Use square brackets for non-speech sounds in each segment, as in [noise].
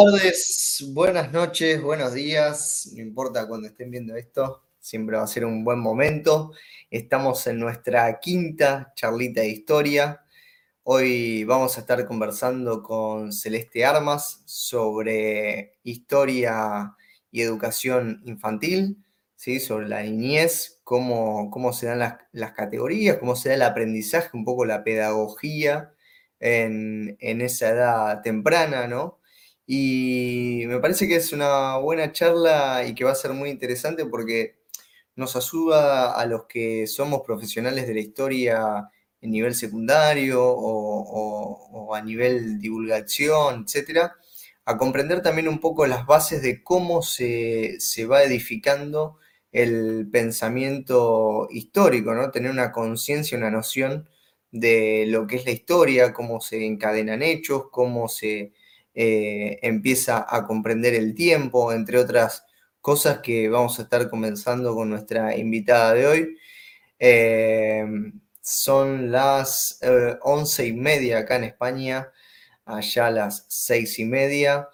Buenas tardes, buenas noches, buenos días, no importa cuando estén viendo esto, siempre va a ser un buen momento. Estamos en nuestra quinta charlita de historia. Hoy vamos a estar conversando con Celeste Armas sobre historia y educación infantil, ¿sí? sobre la niñez, cómo, cómo se dan las, las categorías, cómo se da el aprendizaje, un poco la pedagogía en, en esa edad temprana, ¿no? Y me parece que es una buena charla y que va a ser muy interesante porque nos ayuda a los que somos profesionales de la historia en nivel secundario o, a nivel divulgación, etcétera, a comprender también un poco las bases de cómo se, se va edificando el pensamiento histórico, ¿no? Tener una conciencia, una noción de lo que es la historia, cómo se encadenan hechos, cómo se eh, empieza a comprender el tiempo, entre otras cosas que vamos a estar comenzando con nuestra invitada de hoy. Eh, son las eh, once y media acá en España, allá las seis y media.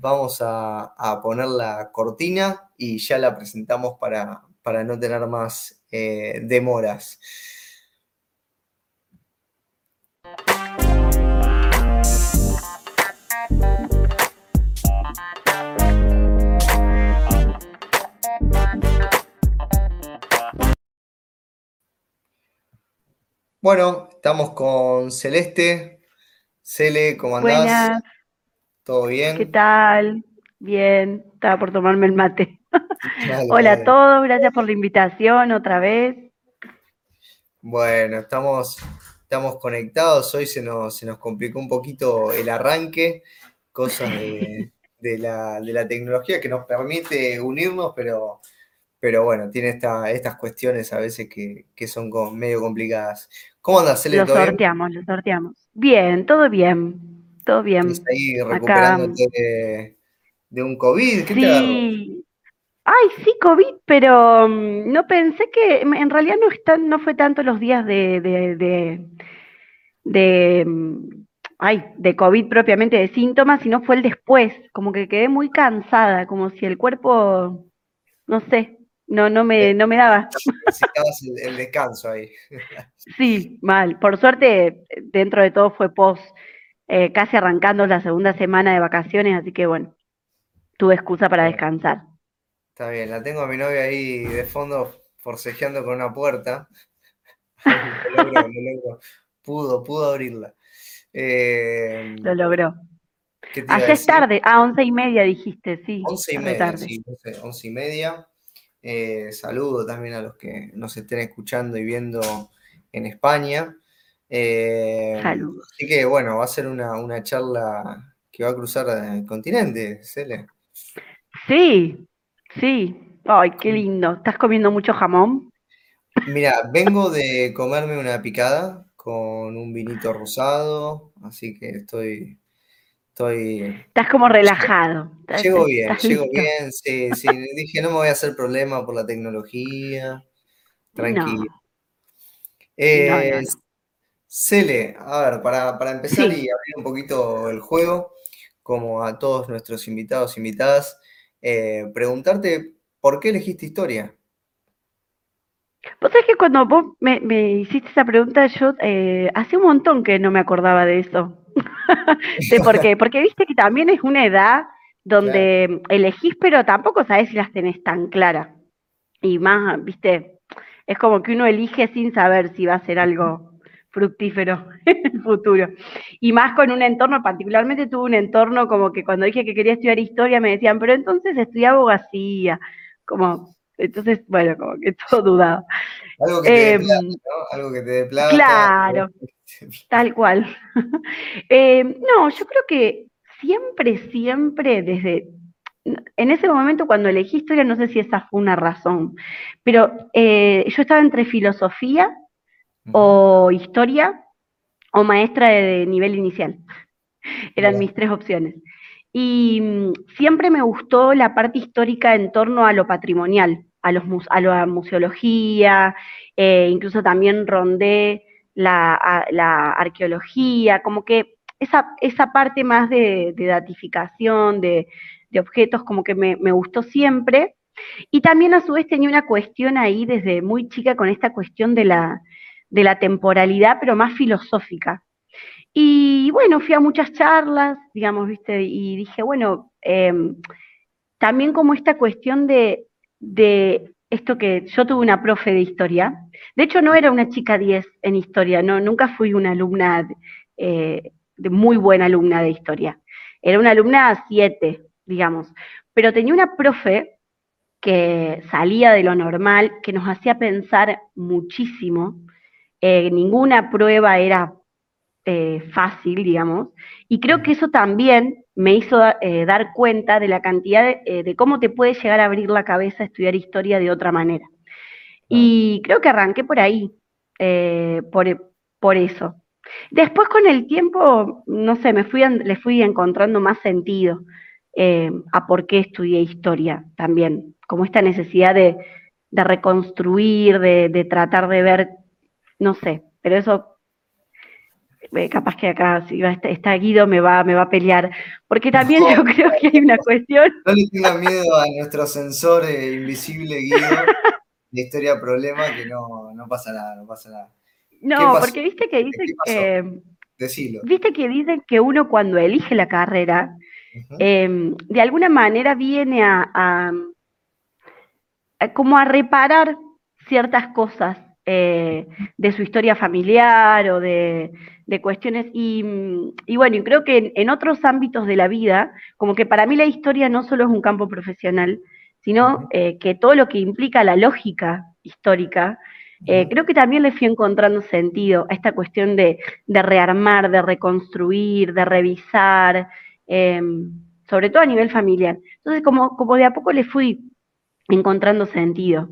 vamos a, poner la cortina y ya la presentamos para, para no tener más demoras. Bueno, estamos con Celeste. Cele, ¿cómo andás? Buenas. ¿Todo bien? ¿Qué tal? Bien, estaba por tomarme el mate. [laughs] Hola a todos, gracias por la invitación otra vez. Bueno, estamos, estamos conectados. Hoy se nos, se nos complicó un poquito el arranque, cosas [laughs] de, la, de la tecnología que nos permite unirnos, pero pero bueno, tiene estas cuestiones a veces que, son medio complicadas. ¿Cómo andas, Cele? Lo sorteamos, lo sorteamos. Bien, todo bien, todo bien. ¿Estás ahí recuperándote de, un COVID? ¿Qué sí. Ay, sí, COVID, pero mm, no pensé que, en realidad no, está, no fue tanto los días de, de, de, mm, ay, de COVID propiamente, de síntomas, sino fue el después, como que quedé muy cansada, como si el cuerpo, no sé, no, no me, no me daba. Necesitabas el, descanso ahí. [laughs] Sí, mal. Por suerte, dentro de todo fue post, eh, casi arrancando la segunda semana de vacaciones, así que bueno, tuve excusa para descansar. Está bien, la tengo a mi novia ahí de fondo forcejeando con una puerta. [laughs] Pudo, pudo abrirla. Eh, Lo logró. Ayer es tarde, a once y media dijiste, sí. Once y media, sí, once y media. Eh, saludo también a los que nos estén escuchando y viendo en España. Eh, así que bueno, va a ser una, charla que va a cruzar el continente, Cele. Sí, sí. Ay, qué lindo. ¿Estás comiendo mucho jamón? Mira, vengo de comerme una picada con un vinito rosado, así que estoy Estoy. Estás como relajado. Llego bien, llego bien, sí, sí. Dije, no me voy a hacer problema por la tecnología. Tranquilo. Eh, Cele, a ver, para, empezar y abrir un poquito el juego, como a todos nuestros invitados e invitadas, eh, preguntarte por qué elegiste historia. Vos sabés que cuando vos me, hiciste esa pregunta, yo eh, hace un montón que no me acordaba de eso. ¿De por qué? Porque viste que también es una edad donde elegís, pero tampoco sabés si las tenés tan claras. Y más, viste, es como que uno elige sin saber si va a ser algo fructífero [laughs] en el futuro. Y más con un entorno, particularmente tuve un entorno como que cuando dije que quería estudiar historia me decían, pero entonces estudia abogacía, como, entonces, bueno, como que todo dudado. Algo que te dé plata, em, ¿no? Algo que te dé plata. Claro, [laughs] Tal cual. [laughs] Eh, no, yo creo que siempre, siempre, desde en ese momento cuando elegí historia, no sé si esa fue una razón, pero eh, yo estaba entre filosofía o historia o maestra de, nivel inicial. Eran mis tres opciones. Y mm, siempre me gustó la parte histórica en torno a lo patrimonial, a, los, a la museología, eh, incluso también rondé la, arqueología, como que esa, esa parte más de, datificación, de, objetos, como que me, me, gustó siempre. Y también a su vez tenía una cuestión ahí desde muy chica con esta cuestión de la, de la temporalidad, pero más filosófica. Y bueno, fui a muchas charlas, digamos, viste, y dije, bueno, em, también como esta cuestión de, de esto que yo tuve una profe de historia, de hecho no era una chica 10 en historia, no, nunca fui una alumna eh, de muy buena alumna de historia, era una alumna 7, digamos, pero tenía una profe que salía de lo normal, que nos hacía pensar muchísimo, eh, ninguna prueba era eh, fácil, digamos, y creo que eso también me hizo eh, dar cuenta de la cantidad de, cómo te puede llegar a abrir la cabeza estudiar historia de otra manera. Y creo que arranqué por ahí, por, por, eso. Después con el tiempo, no sé, me fui, le fui encontrando más sentido a por qué estudié historia también, como esta necesidad de, reconstruir, de tratar de ver no sé, pero eso eh, capaz que acá si va, está, Guido me va, me va a pelear, porque también yo [laughs] creo que hay una cuestión. No le tenga miedo a nuestro sensor eh, invisible Guido de historia problema, que no, no pasa nada, no pasa nada. No, porque viste que dicen que. Viste que dicen que uno cuando elige la carrera, em, de alguna manera viene a, como a reparar ciertas cosas eh, de su historia familiar o de, cuestiones. Y, bueno, y creo que en, otros ámbitos de la vida, como que para mí la historia no solo es un campo profesional, sino eh, que todo lo que implica la lógica histórica, eh, creo que también le fui encontrando sentido a esta cuestión de, rearmar, de reconstruir, de revisar, em, sobre todo a nivel familiar. Entonces, como, como de a poco le fui encontrando sentido.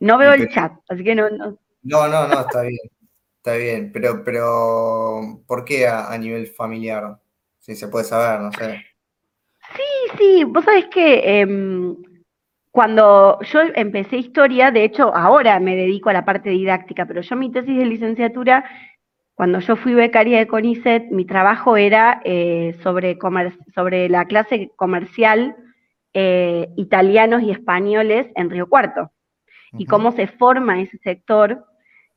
No veo el chat, así que no, no. No, no, no, está bien. Está bien, pero, pero ¿por qué a, nivel familiar? Si se puede saber, no sé. Sí, sí, vos sabés que em, cuando yo empecé historia, de hecho ahora me dedico a la parte didáctica, pero yo mi tesis de licenciatura, cuando yo fui becaria de CONICET, mi trabajo era eh, sobre, sobre la clase comercial eh, italianos y españoles en Río Cuarto y cómo se forma ese sector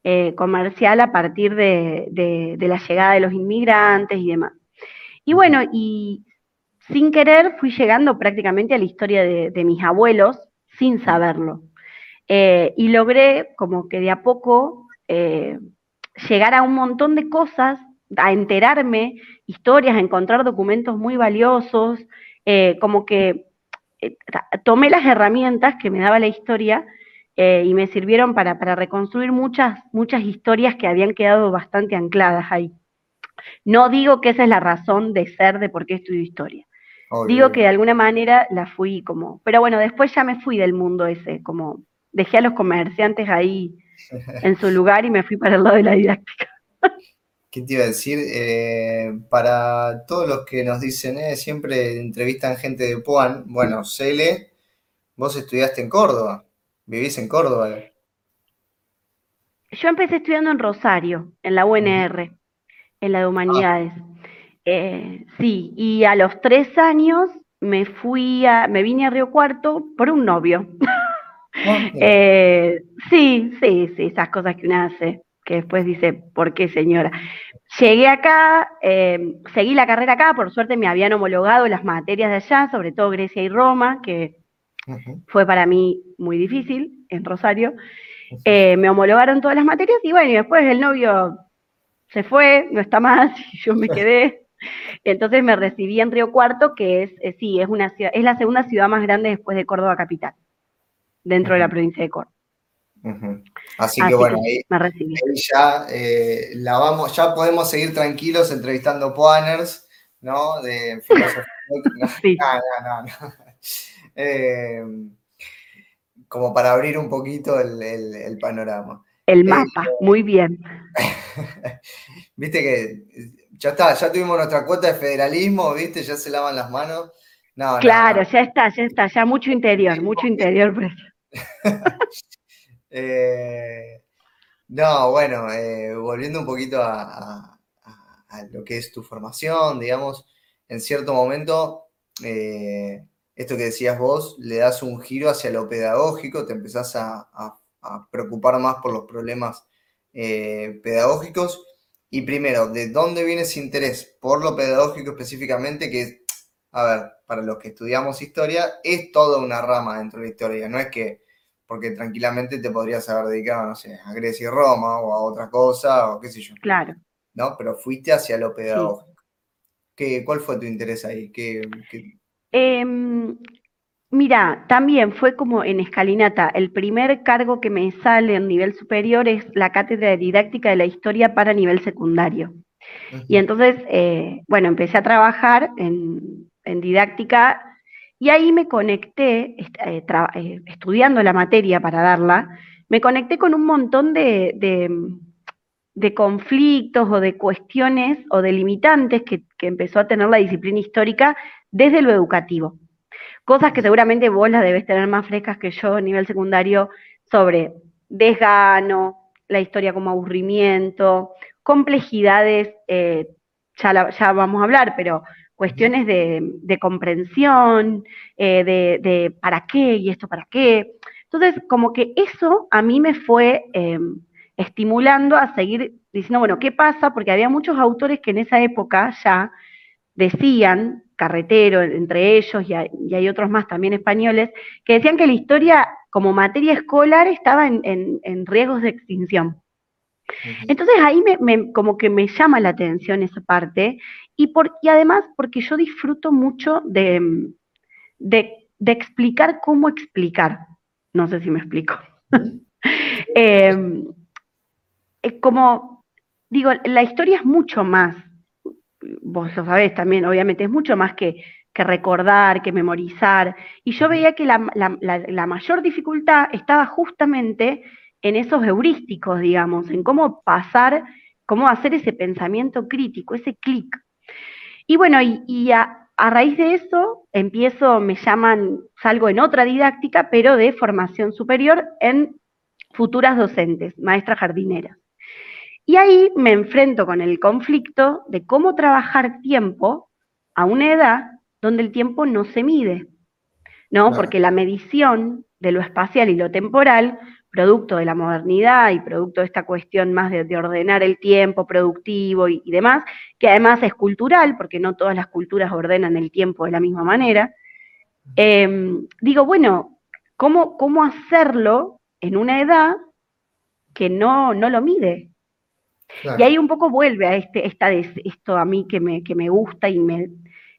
eh, comercial a partir de, la llegada de los inmigrantes y demás. Y bueno, y sin querer fui llegando prácticamente a la historia de, mis abuelos sin saberlo. Eh, y logré como que de a poco eh, llegar a un montón de cosas, a enterarme, historias, a encontrar documentos muy valiosos, como que tomé las herramientas que me daba la historia eh, y me sirvieron para, reconstruir muchas, muchas historias que habían quedado bastante ancladas ahí. No digo que esa es la razón de ser de por qué estudio historia. Digo que de alguna manera la fui como, pero bueno, después ya me fui del mundo ese, como dejé a los comerciantes ahí [laughs] en su lugar y me fui para el lado de la didáctica. ¿Qué te iba a decir? Eh, para todos los que nos dicen, eh, siempre entrevistan gente de Puan, bueno, Cele, vos estudiaste en Córdoba. ¿Vivís en Córdoba? Yo empecé estudiando en Rosario, en la UNR, en la de Humanidades. Eh, sí, y a los tres años me fui a, me vine a Río Cuarto por un novio. Ah, [laughs] eh, sí, sí, sí, esas cosas que uno hace, que después dice, ¿por qué señora? Llegué acá, eh, seguí la carrera acá, por suerte me habían homologado las materias de allá, sobre todo Grecia y Roma, que fue para mí muy difícil en Rosario. Eh, me homologaron todas las materias y bueno, y después el novio se fue, no está más, [laughs] y yo me quedé. Entonces me recibí en Río Cuarto, que es, eh, sí, es, una ciudad, es la segunda ciudad más grande después de Córdoba Capital, dentro de la provincia de Córdoba. Así, que bueno, ahí, ya eh, la vamos, ya podemos seguir tranquilos entrevistando poaners, ¿no? De filosofía. [laughs] sí. no, no, no. Eh, como para abrir un poquito el, panorama. El eh, mapa, muy bien. [laughs] viste que ya está, ya tuvimos nuestra cuota de federalismo, viste, ya se lavan las manos. claro, ya está, ya está, ya mucho interior, mucho interior. [laughs] Eh, no, bueno, volviendo un poquito a, lo que es tu formación, digamos, en cierto momento, eh, esto que decías vos, le das un giro hacia lo pedagógico, te empezás a, preocupar más por los problemas eh, pedagógicos. Y primero, ¿de dónde viene ese interés por lo pedagógico específicamente? Que, a ver, para los que estudiamos historia, es toda una rama dentro de la historia, no es que porque tranquilamente te podrías haber dedicado, no sé, a Grecia y Roma o a otra cosa o qué sé yo. Claro. ¿No? Pero fuiste hacia lo pedagógico. ¿Qué, ¿Cuál fue tu interés ahí? ¿Qué, em, mira, también fue como en escalinata. El primer cargo que me sale en nivel superior es la cátedra de didáctica de la historia para nivel secundario. Y entonces, eh, bueno, empecé a trabajar en, en didáctica y ahí me conecté, eh, eh, estudiando la materia para darla, me conecté con un montón de, de, conflictos o de cuestiones o de limitantes que, empezó a tener la disciplina histórica desde lo educativo. Cosas que seguramente vos las debes tener más frescas que yo a nivel secundario sobre desgano, la historia como aburrimiento, complejidades, eh, ya, ya vamos a hablar, pero cuestiones de, comprensión, eh, de, para qué y esto para qué. Entonces, como que eso a mí me fue em, estimulando a seguir diciendo, bueno, ¿qué pasa? Porque había muchos autores que en esa época ya decían, Carretero entre ellos, y hay, otros más también españoles, que decían que la historia como materia escolar estaba en, riesgos de extinción. Entonces ahí me, como que me llama la atención esa parte y, por, además porque yo disfruto mucho de, de, explicar cómo explicar. No sé si me explico. [laughs] Em, como, digo, la historia es mucho más, vos lo sabés también, obviamente, es mucho más que, que recordar, que memorizar. Y yo veía que la, la, mayor dificultad estaba justamente en esos heurísticos, digamos, en cómo pasar, cómo hacer ese pensamiento crítico, ese clic. Y bueno, y, a, raíz de eso empiezo, me llaman, salgo en otra didáctica, pero de formación superior en futuras docentes, maestras jardineras. Y ahí me enfrento con el conflicto de cómo trabajar tiempo a una edad donde el tiempo no se mide, ¿no? Porque la medición de lo espacial y lo temporal producto de la modernidad y producto de esta cuestión más de, ordenar el tiempo productivo y, demás, que además es cultural, porque no todas las culturas ordenan el tiempo de la misma manera, em, digo, bueno, ¿cómo, ¿cómo, hacerlo en una edad que no, no lo mide? Y ahí un poco vuelve a este, esta, esto a mí que me, que me gusta y me,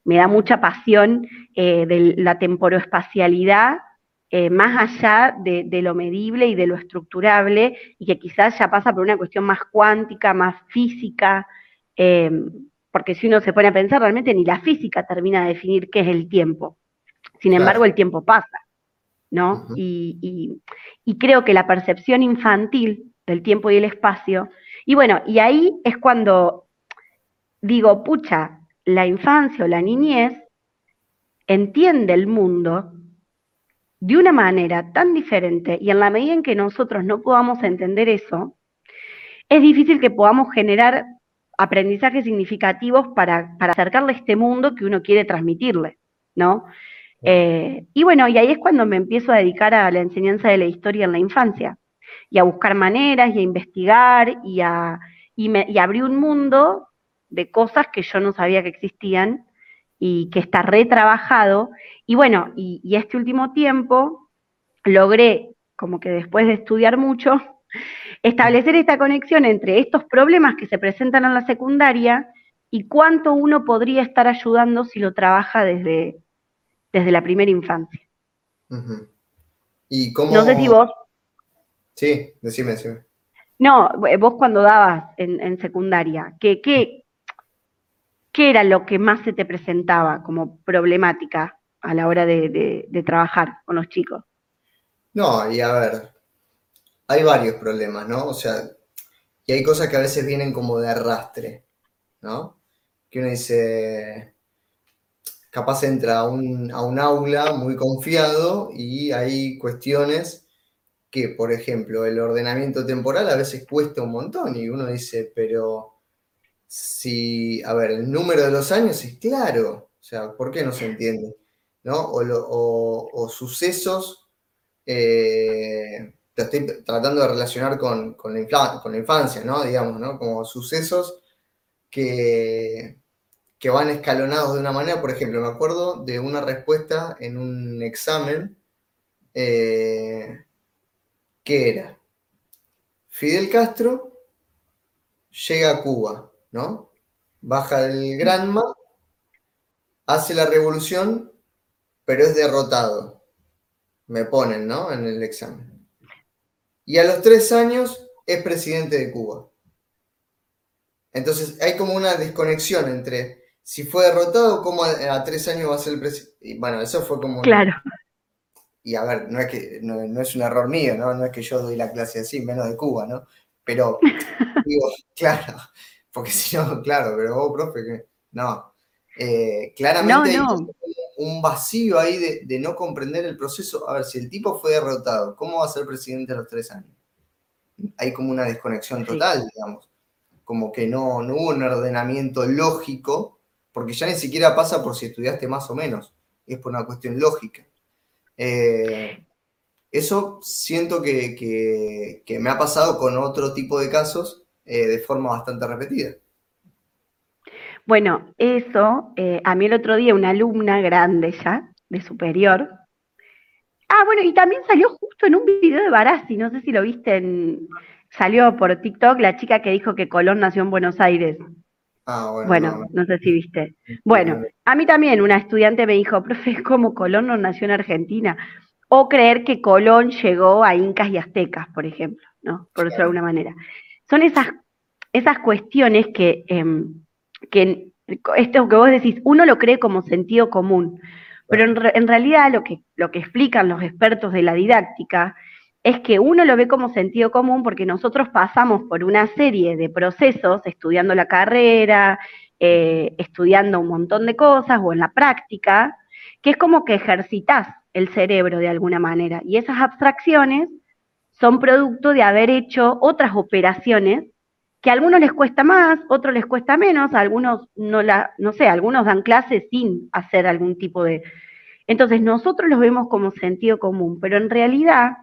me da mucha pasión eh, de la temporoespacialidad eh, más allá de, lo medible y de lo estructurable, y que quizás ya pasa por una cuestión más cuántica, más física, eh, porque si uno se pone a pensar, realmente ni la física termina de definir qué es el tiempo. Sin embargo, el tiempo pasa, ¿no? y, creo que la percepción infantil del tiempo y el espacio, y bueno, y ahí es cuando digo, pucha, la infancia o la niñez entiende el mundo de una manera tan diferente y en la medida en que nosotros no podamos entender eso, es difícil que podamos generar aprendizajes significativos para, acercarle a este mundo que uno quiere transmitirle, ¿no? Eh, y bueno, y ahí es cuando me empiezo a dedicar a la enseñanza de la historia en la infancia, y a buscar maneras, y a investigar, y a y, me, y abrí un mundo de cosas que yo no sabía que existían, y que está retrabajado. Y bueno, y, este último tiempo logré, como que después de estudiar mucho, [laughs] establecer esta conexión entre estos problemas que se presentan en la secundaria y cuánto uno podría estar ayudando si lo trabaja desde, desde la primera infancia. ¿Y cómo... No sé si vos... Sí, decime, decime. No, vos cuando dabas en, en secundaria, ¿qué, qué, ¿qué era lo que más se te presentaba como problemática a la hora de, trabajar con los chicos? No, y a ver, hay varios problemas, ¿no? O sea, y hay cosas que a veces vienen como de arrastre, ¿no? Que uno dice, capaz entra a un, a un aula muy confiado y hay cuestiones que, por ejemplo, el ordenamiento temporal a veces cuesta un montón y uno dice, pero si, a ver, el número de los años es claro, o sea, ¿por qué no se entiende? ¿No? O, sucesos, eh, te estoy tratando de relacionar con, la con la infancia, ¿no? Digamos, ¿no? Como sucesos que, que van escalonados de una manera, por ejemplo, me acuerdo de una respuesta en un examen eh, que era, Fidel Castro llega a Cuba, ¿no? Baja el Granma, hace la revolución, pero es derrotado. Me ponen, ¿no? En el examen. Y a los tres años es presidente de Cuba. Entonces hay como una desconexión entre si fue derrotado, cómo a, tres años va a ser el presidente. Bueno, eso fue como... Claro y a ver, no es, que, no, es un error mío, ¿no? No es que yo doy la clase así, menos de Cuba, ¿no? Pero, [laughs] digo, claro, porque si no, claro, pero vos, profe, que no. Eh, claramente hay un vacío ahí de, no comprender el proceso. A ver, si el tipo fue derrotado, ¿cómo va a ser presidente a los tres años? Hay como una desconexión total, digamos. Como que no, no hubo un ordenamiento lógico, porque ya ni siquiera pasa por si estudiaste más o menos, es por una cuestión lógica. Eh, eso siento que, me ha pasado con otro tipo de casos eh, de forma bastante repetida. Bueno, eso, eh, a mí el otro día una alumna grande ya, de superior, ah, bueno, y también salió justo en un video de Barassi, no sé si lo viste, en, salió por TikTok la chica que dijo que Colón nació en Buenos Aires. Ah, bueno, bueno no, sé si viste. Bueno, a mí también una estudiante me dijo, profe, ¿cómo Colón no nació en Argentina? O creer que Colón llegó a Incas y Aztecas, por ejemplo, ¿no? Por decirlo de alguna manera. Son esas, esas cuestiones que, eh, que esto que vos decís, uno lo cree como sentido común, pero en, en realidad lo que, lo que explican los expertos de la didáctica es que uno lo ve como sentido común porque nosotros pasamos por una serie de procesos estudiando la carrera, eh, estudiando un montón de cosas o en la práctica, que es como que ejercitas el cerebro de alguna manera. Y esas abstracciones son producto de haber hecho otras operaciones que a algunos les cuesta más, a otros les cuesta menos, a algunos no la, no sé, algunos dan clases sin hacer algún tipo de. Entonces nosotros los vemos como sentido común, pero en realidad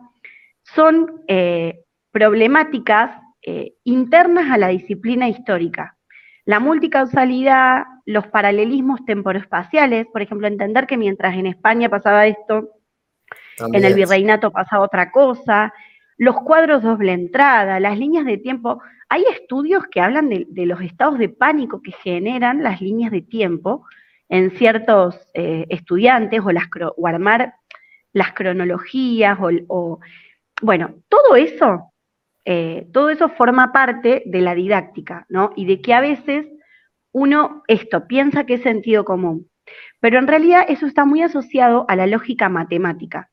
son eh, problemáticas eh, internas a la disciplina histórica. La multicausalidad, los paralelismos temporoespaciales, por ejemplo, entender que mientras en España pasaba esto, en el virreinato pasaba otra cosa, los cuadros doble entrada, las líneas de tiempo. Hay estudios que hablan de, los estados de pánico que generan las líneas de tiempo en ciertos eh, estudiantes o, las, o armar las cronologías o bueno, todo eso, eh, todo eso forma parte de la didáctica, ¿no? Y de que a veces uno esto piensa que es sentido común, pero en realidad eso está muy asociado a la lógica matemática.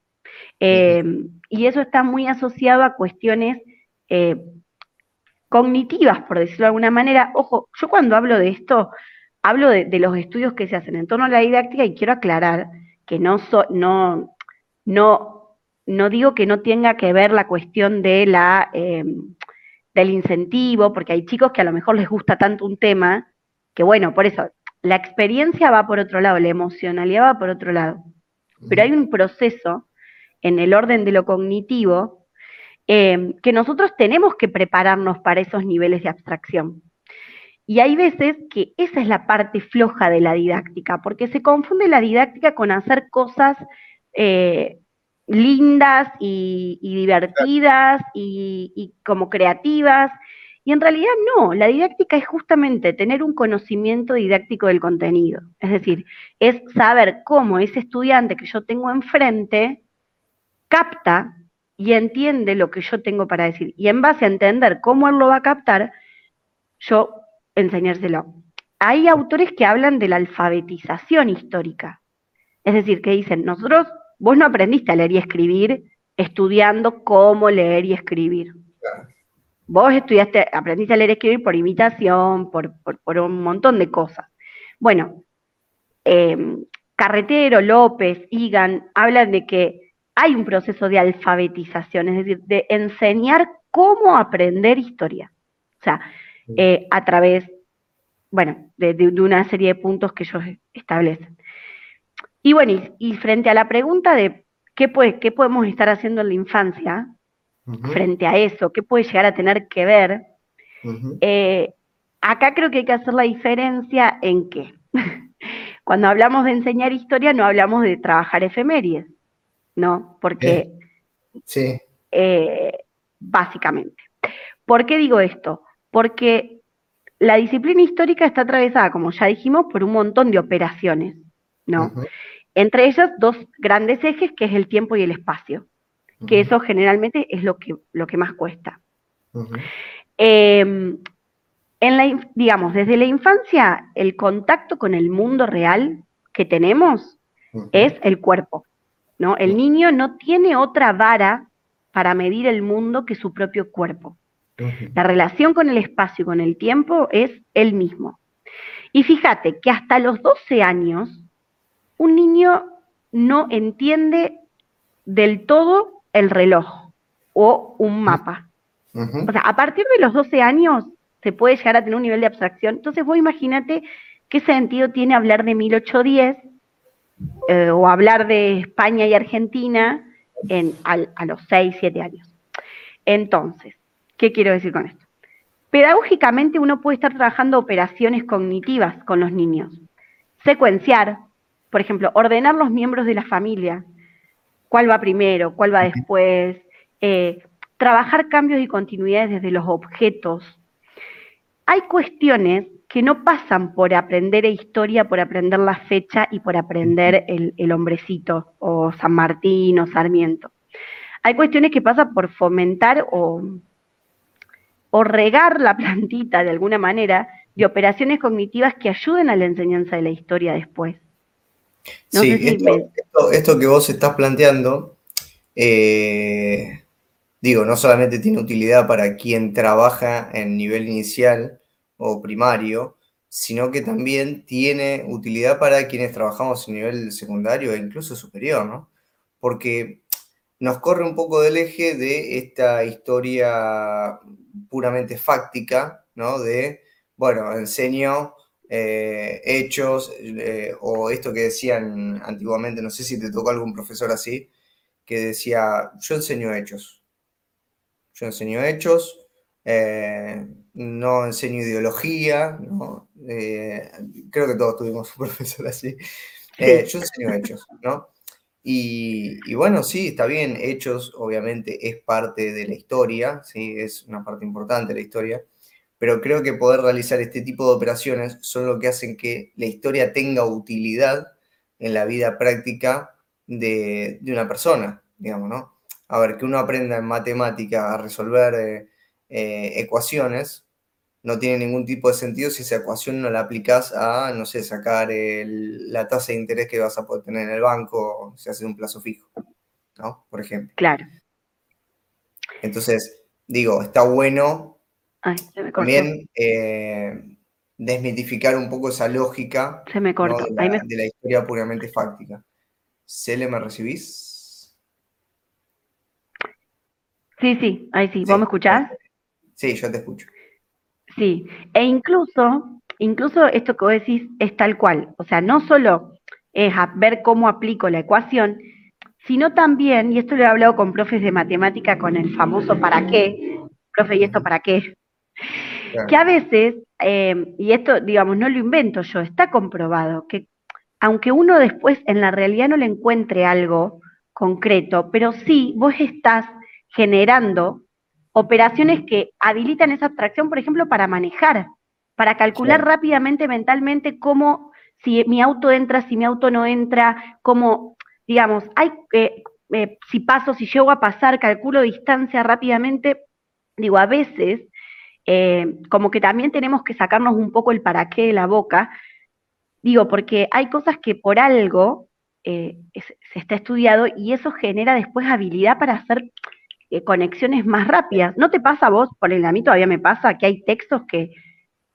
Eh, y eso está muy asociado a cuestiones eh, cognitivas, por decirlo de alguna manera. Ojo, yo cuando hablo de esto, hablo de, los estudios que se hacen en torno a la didáctica y quiero aclarar que no, no, no no digo que no tenga que ver la cuestión de la, eh, del incentivo, porque hay chicos que a lo mejor les gusta tanto un tema, que bueno, por eso, la experiencia va por otro lado, la emocionalidad va por otro lado. Pero hay un proceso en el orden de lo cognitivo eh, que nosotros tenemos que prepararnos para esos niveles de abstracción. Y hay veces que esa es la parte floja de la didáctica, porque se confunde la didáctica con hacer cosas eh, lindas y, divertidas y, como creativas. Y en realidad no, la didáctica es justamente tener un conocimiento didáctico del contenido. Es decir, es saber cómo ese estudiante que yo tengo enfrente capta y entiende lo que yo tengo para decir. Y en base a entender cómo él lo va a captar, yo enseñárselo. Hay autores que hablan de la alfabetización histórica. Es decir, que dicen, nosotros Vos no aprendiste a leer y escribir estudiando cómo leer y escribir. Vos estudiaste, aprendiste a leer y escribir por imitación, por, un montón de cosas. Bueno, em, Carretero, López, Igan, hablan de que hay un proceso de alfabetización, es decir, de enseñar cómo aprender historia. O sea, eh, a través bueno, de, una serie de puntos que ellos establecen. Y bueno, y, frente a la pregunta de qué, puede, qué podemos estar haciendo en la infancia, frente a eso, qué puede llegar a tener que ver, eh, acá creo que hay que hacer la diferencia en que [laughs] cuando hablamos de enseñar historia no hablamos de trabajar efemérides, ¿no? Porque... Sí. Eh, básicamente. ¿Por qué digo esto? Porque la disciplina histórica está atravesada, como ya dijimos, por un montón de operaciones, ¿no? Entre ellas dos grandes ejes, que es el tiempo y el espacio, que eso generalmente es lo que, lo que más cuesta. Em, en la, digamos, desde la infancia, el contacto con el mundo real que tenemos es el cuerpo, ¿no? El niño no tiene otra vara para medir el mundo que su propio cuerpo. La relación con el espacio y con el tiempo es el mismo. Y fíjate que hasta los 12 años, un niño no entiende del todo el reloj o un mapa. O sea, a partir de los 12 años se puede llegar a tener un nivel de abstracción. Entonces vos imagínate qué sentido tiene hablar de 1810 eh, o hablar de España y Argentina en, a los 6, 7 años. Entonces, ¿qué quiero decir con esto? Pedagógicamente uno puede estar trabajando operaciones cognitivas con los niños. Secuenciar, por ejemplo, ordenar los miembros de la familia. ¿Cuál va primero? ¿Cuál va después? Eh, trabajar cambios y continuidades desde los objetos. Hay cuestiones que no pasan por aprender historia, por aprender la fecha y por aprender el, hombrecito o San Martín o Sarmiento. Hay cuestiones que pasan por fomentar o, o regar la plantita de alguna manera de operaciones cognitivas que ayuden a la enseñanza de la historia después. Sí, esto, que vos estás planteando, eh, digo, no solamente tiene utilidad para quien trabaja en nivel inicial, o primario, sino que también tiene utilidad para quienes trabajamos en nivel secundario e incluso superior, ¿no? Porque nos corre un poco del eje de esta historia puramente fáctica, ¿no? De, bueno, enseño eh, hechos eh, o esto que decían antiguamente, no sé si te tocó algún profesor así, que decía, yo enseño hechos. Yo enseño hechos, eh, no enseño ideología, ¿no? Creo que todos tuvimos un [laughs] profesor así. Yo enseño hechos, ¿no? Y, bueno, sí, está bien, hechos obviamente es parte de la historia, ¿sí? es una parte importante de la historia, pero creo que poder realizar este tipo de operaciones son lo que hacen que la historia tenga utilidad en la vida práctica de, una persona, digamos, ¿no? A ver, que uno aprenda en matemática a resolver eh, ecuaciones, no tiene ningún tipo de sentido si esa ecuación no la aplicas a, no sé, sacar la tasa de interés que vas a poder tener en el banco si haces un plazo fijo, ¿no? Por ejemplo. Claro. Entonces, digo, está bueno también eh, desmitificar un poco esa lógica se me cortó. De, la, historia puramente fáctica. ¿Cele, me recibís? Sí, sí, ahí sí. ¿Vos me escuchás? Sí, yo te escucho. Sí, e incluso, incluso esto que vos decís es tal cual. O sea, no solo es ver cómo aplico la ecuación, sino también, y esto lo he hablado con profes de matemática con el famoso para qué, profe, ¿y esto para qué? Que a veces, eh, y esto, digamos, no lo invento yo, está comprobado que aunque uno después en la realidad no le encuentre algo concreto, pero sí vos estás generando operaciones que habilitan esa abstracción, por ejemplo, para manejar, para calcular rápidamente mentalmente cómo, si mi auto entra, si mi auto no entra, cómo, digamos, hay, eh, eh, si paso, si llego a pasar, calculo distancia rápidamente, digo, a veces, eh, como que también tenemos que sacarnos un poco el para qué de la boca, digo, porque hay cosas que por algo se está estudiado y eso genera después habilidad para hacer eh, conexiones más rápidas. ¿No te pasa a vos? Por el a mí todavía me pasa que hay textos que,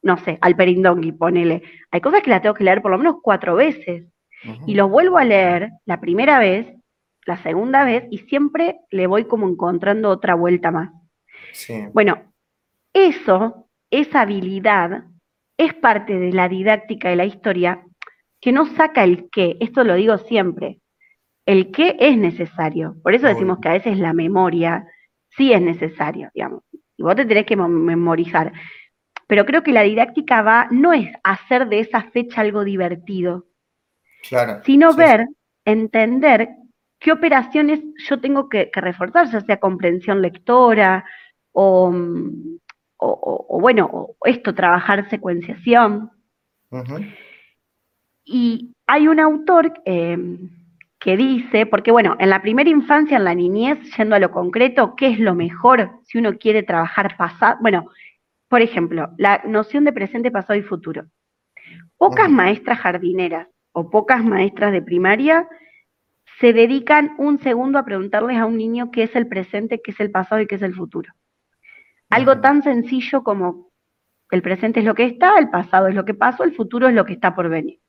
no sé, al perindongui, ponele. Hay cosas que las tengo que leer por lo menos cuatro veces. Y los vuelvo a leer la primera vez, la segunda vez, y siempre le voy como encontrando otra vuelta más. Bueno, eso, esa habilidad, es parte de la didáctica de la historia que no saca el qué, esto lo digo siempre, el qué es necesario, por eso decimos que a veces la memoria sí es necesaria, digamos, y vos te tenés que memorizar, pero creo que la didáctica va, no es hacer de esa fecha algo divertido, sino ver, entender qué operaciones yo tengo que, reforzar, ya sea comprensión lectora o, bueno, esto, trabajar secuenciación. Y hay un autor eh, que dice, porque bueno, en la primera infancia, en la niñez, yendo a lo concreto, ¿qué es lo mejor si uno quiere trabajar pasado? Bueno, por ejemplo, la noción de presente, pasado y futuro. Pocas maestras jardineras o pocas maestras de primaria se dedican un segundo a preguntarles a un niño qué es el presente, qué es el pasado y qué es el futuro. Algo tan sencillo como el presente es lo que está, el pasado es lo que pasó, el futuro es lo que está por venir.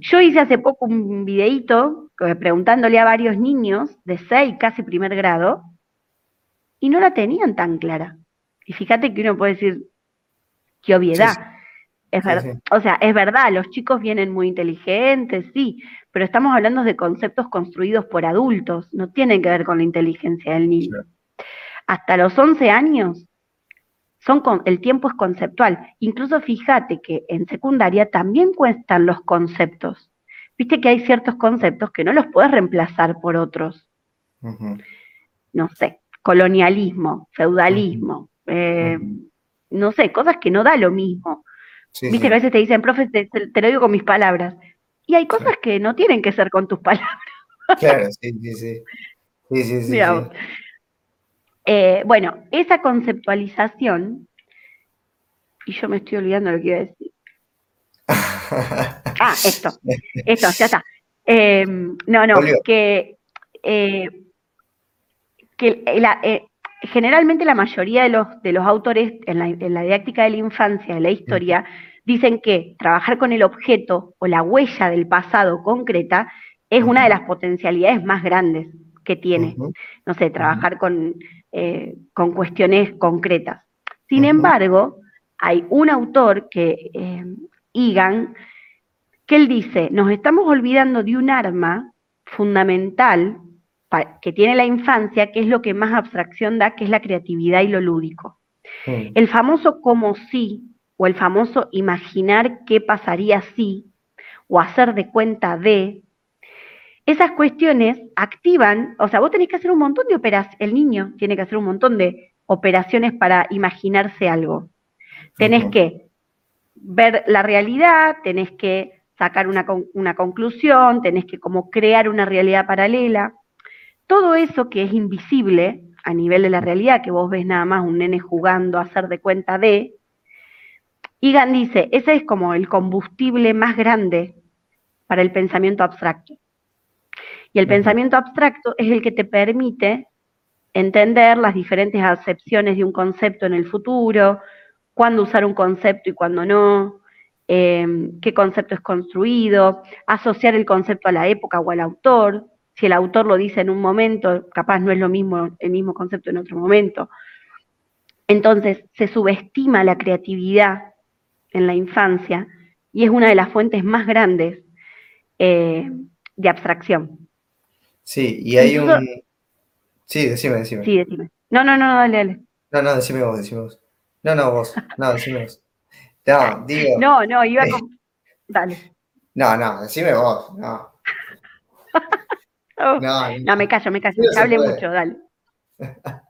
Yo hice hace poco un videíto eh, preguntándole a varios niños de 6, casi primer grado, y no la tenían tan clara. Y fíjate que uno puede decir, qué obviedad. Es O sea, es verdad, los chicos vienen muy inteligentes, sí, pero estamos hablando de conceptos construidos por adultos, no tienen que ver con la inteligencia del niño. Hasta los 11 años, son con, el tiempo es conceptual. Incluso fíjate que en secundaria también cuestan los conceptos. Viste que hay ciertos conceptos que no los puedes reemplazar por otros. No sé, colonialismo, feudalismo, eh, no sé, cosas que no da lo mismo. Viste que a veces te dicen, profe, te, lo digo con mis palabras. Y hay cosas que no tienen que ser con tus palabras. Claro, sí, sí, sí. Sí, sí, sí. Eh, bueno, esa conceptualización, y yo me estoy olvidando lo que iba a decir. [laughs] ah, esto, esto, ya está. Em, no, no, que, eh, que eh, generalmente la mayoría de los, de los autores en la, en la, didáctica de la infancia, de la historia, dicen que trabajar con el objeto o la huella del pasado concreta es una de las potencialidades más grandes que tiene. No sé, trabajar con eh, con cuestiones concretas. Sin embargo, hay un autor que, eh, Igan, que él dice, nos estamos olvidando de un arma fundamental que tiene la infancia, que es lo que más abstracción da, que es la creatividad y lo lúdico. El famoso como sí, o el famoso imaginar qué pasaría si, o hacer de cuenta de, esas cuestiones activan, o sea, vos tenés que hacer un montón de operaciones, el niño tiene que hacer un montón de operaciones para imaginarse algo. Tenés que ver la realidad, tenés que sacar una, una, conclusión, tenés que como crear una realidad paralela. Todo eso que es invisible a nivel de la realidad, que vos ves nada más un nene jugando a hacer de cuenta de, Igan dice, ese es como el combustible más grande para el pensamiento abstracto. Y el pensamiento abstracto es el que te permite entender las diferentes acepciones de un concepto en el futuro, cuándo usar un concepto y cuándo no, em, qué concepto es construido, asociar el concepto a la época o al autor. Si el autor lo dice en un momento, capaz no es lo mismo el mismo concepto en otro momento. Entonces, se subestima la creatividad en la infancia y es una de las fuentes más grandes eh, de abstracción. Sí, y hay un... Sí, decime, decime. Sí, decime. No, no, no, dale, dale. No, no, decime vos, decime vos. No, no, vos. No, decime vos. No, digo... [laughs] No, no, iba con... Dale. No, no, decime vos, no. [laughs] no, no, me callo, me callo. Hable mucho, dale. [laughs]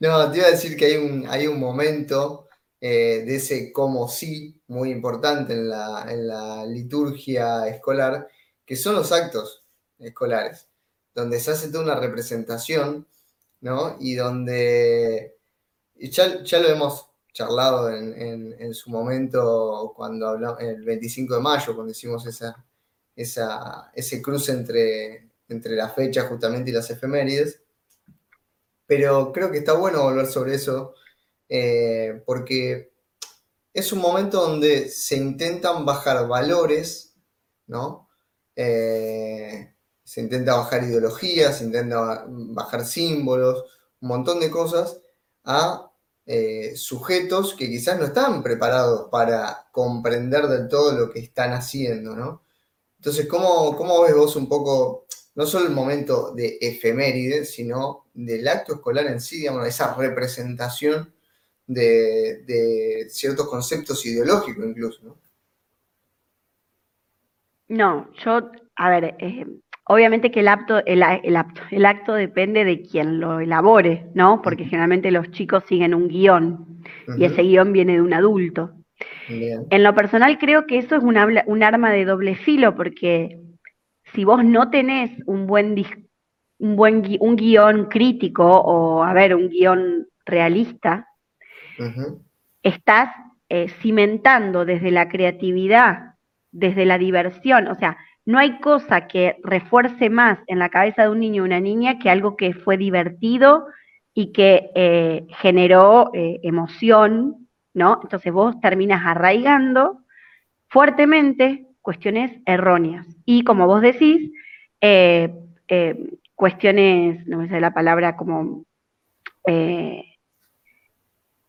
No, te iba a decir que hay un, hay un momento eh, de ese como sí muy importante en la, en la liturgia escolar, que son los actos escolares, donde se hace toda una representación, ¿no? Y donde ya, ya lo hemos charlado en, su momento cuando hablamos, el 25 de mayo, cuando hicimos esa, esa, ese cruce entre, entre la fecha justamente y las efemérides. Pero creo que está bueno volver sobre eso, eh, porque es un momento donde se intentan bajar valores, ¿no? Eh, se intenta bajar ideologías, se intenta bajar símbolos, un montón de cosas a eh, sujetos que quizás no están preparados para comprender del todo lo que están haciendo, ¿no? Entonces, ¿cómo, ves vos un poco, no solo el momento de efeméride, sino del acto escolar en sí, digamos, esa representación de, ciertos conceptos ideológicos incluso, ¿no? No, yo, a ver, eh, obviamente que el acto, el, el, acto depende de quien lo elabore, ¿no? Porque generalmente los chicos siguen un guion y ese guion viene de un adulto. En lo personal creo que eso es un, un, arma de doble filo porque si vos no tenés un buen, un buen un guion crítico o, a ver, un guion realista, estás eh, cimentando desde la creatividad, desde la diversión, o sea, no hay cosa que refuerce más en la cabeza de un niño o una niña que algo que fue divertido y que eh, generó eh, emoción, ¿no? Entonces vos terminas arraigando fuertemente cuestiones erróneas. Y como vos decís, cuestiones, no me sé la palabra, como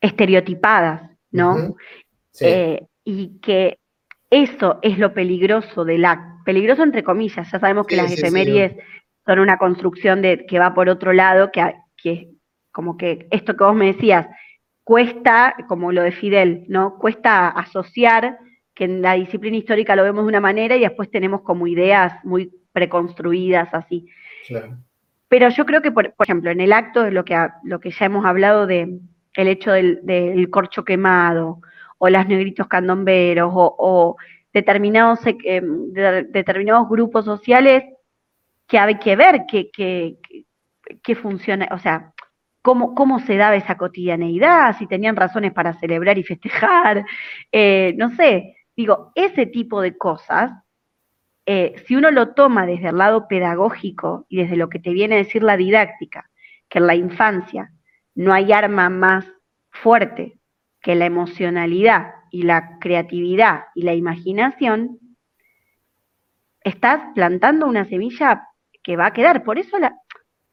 estereotipadas, ¿no? Eh, y que eso es lo peligroso del acto, peligroso entre comillas, ya sabemos que las efemérides son una construcción de, que va por otro lado, que, que como que esto que vos me decías, cuesta, como lo de Fidel, ¿no? Cuesta asociar que en la disciplina histórica lo vemos de una manera y después tenemos como ideas muy preconstruidas así. Pero yo creo que, por, ejemplo, en el acto de lo que, lo que ya hemos hablado de, el hecho del, corcho quemado, o las negritos candomberos, o, determinados, eh, determinados grupos sociales que hay que ver que, funciona, o sea, cómo, cómo se daba esa cotidianeidad, si tenían razones para celebrar y festejar, [laughs] eh, no sé, digo, ese tipo de cosas, eh, si uno lo toma desde el lado pedagógico y desde lo que te viene a decir la didáctica, que en la infancia no hay arma más fuerte que la emocionalidad y la creatividad y la imaginación, estás plantando una semilla que va a quedar. Por eso, la,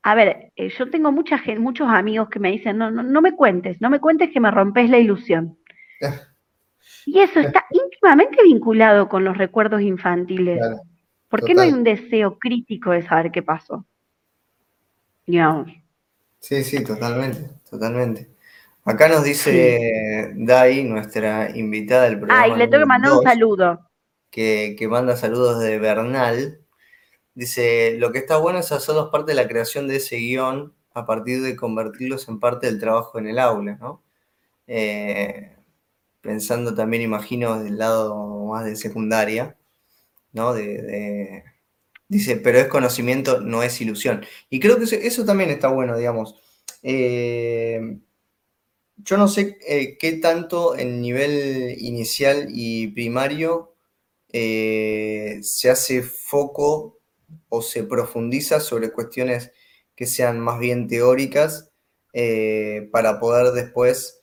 a ver, eh, yo tengo mucha muchos amigos que me dicen, no, no, no me cuentes, no me cuentes que me rompes la ilusión. Y eso está íntimamente vinculado con los recuerdos infantiles. ¿Por qué no hay un deseo crítico de saber qué pasó? Digamos. Sí, sí, totalmente, totalmente. Acá nos dice Dai, nuestra invitada del programa. Ay, le tengo que mandar un saludo. Que, manda saludos de Bernal. Dice, lo que está bueno es hacer dos partes de la creación de ese guion a partir de convertirlos en parte del trabajo en el aula, ¿no? Eh, pensando también, imagino, del lado más de secundaria, ¿no? de, Dice, pero es conocimiento, no es ilusión. Y creo que eso, también está bueno, digamos. Eh, yo no sé eh, qué tanto en nivel inicial y primario eh, se hace foco o se profundiza sobre cuestiones que sean más bien teóricas para poder después,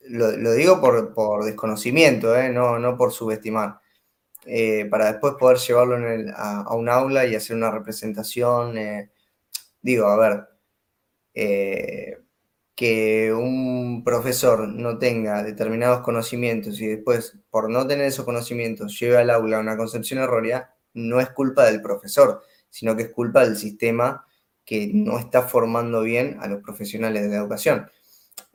lo, digo por, desconocimiento, no, no por subestimar eh, para después poder llevarlo a, un aula y hacer una representación. Eh, digo, a ver, eh, que un profesor no tenga determinados conocimientos y después, por no tener esos conocimientos, lleve al aula una concepción errónea, no es culpa del profesor, sino que es culpa del sistema que no está formando bien a los profesionales de la educación.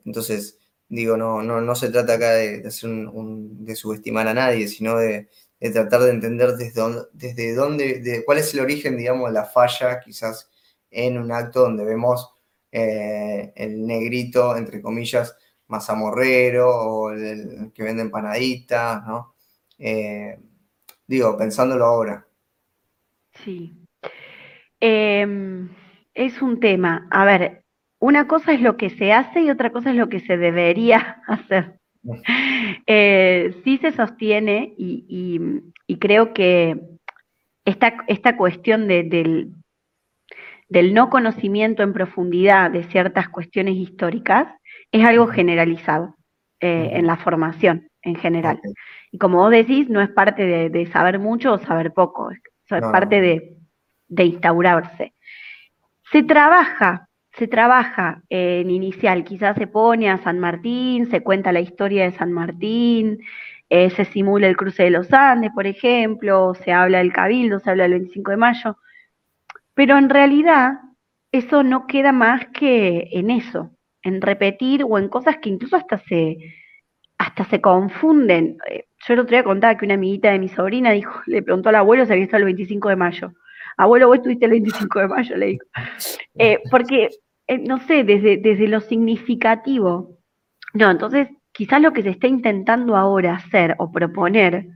Entonces, digo, no, no, no se trata acá de, hacer de subestimar a nadie, sino de, de tratar de entender desde dónde, desde dónde de cuál es el origen, digamos, de la falla, quizás en un acto donde vemos eh, el negrito, entre comillas, más amorrero, o el, que vende empanaditas, ¿no? Eh, digo, pensándolo ahora. Sí. Em, es un tema. A ver, una cosa es lo que se hace y otra cosa es lo que se debería [laughs] hacer. [laughs] Eh, sí se sostiene y, creo que esta, esta cuestión del, del, no conocimiento en profundidad de ciertas cuestiones históricas es algo generalizado eh, en la formación en general. Y como vos decís, no es parte de, saber mucho o saber poco, es, parte De, de instaurarse. Se trabaja se trabaja en inicial, quizás se pone a San Martín, se cuenta la historia de San Martín, eh, se simula el cruce de los Andes, por ejemplo, se habla del Cabildo, se habla del 25 de mayo, pero en realidad eso no queda más que en eso, en repetir o en cosas que incluso hasta se, hasta se confunden. Eh, yo el otro día contaba que una amiguita de mi sobrina dijo, [laughs] le preguntó al abuelo si había estado el 25 de mayo. Abuelo, vos estuviste el 25 de mayo, le digo. [laughs] Eh, porque, no sé, desde, desde lo significativo. No, entonces quizás lo que se está intentando ahora hacer o proponer,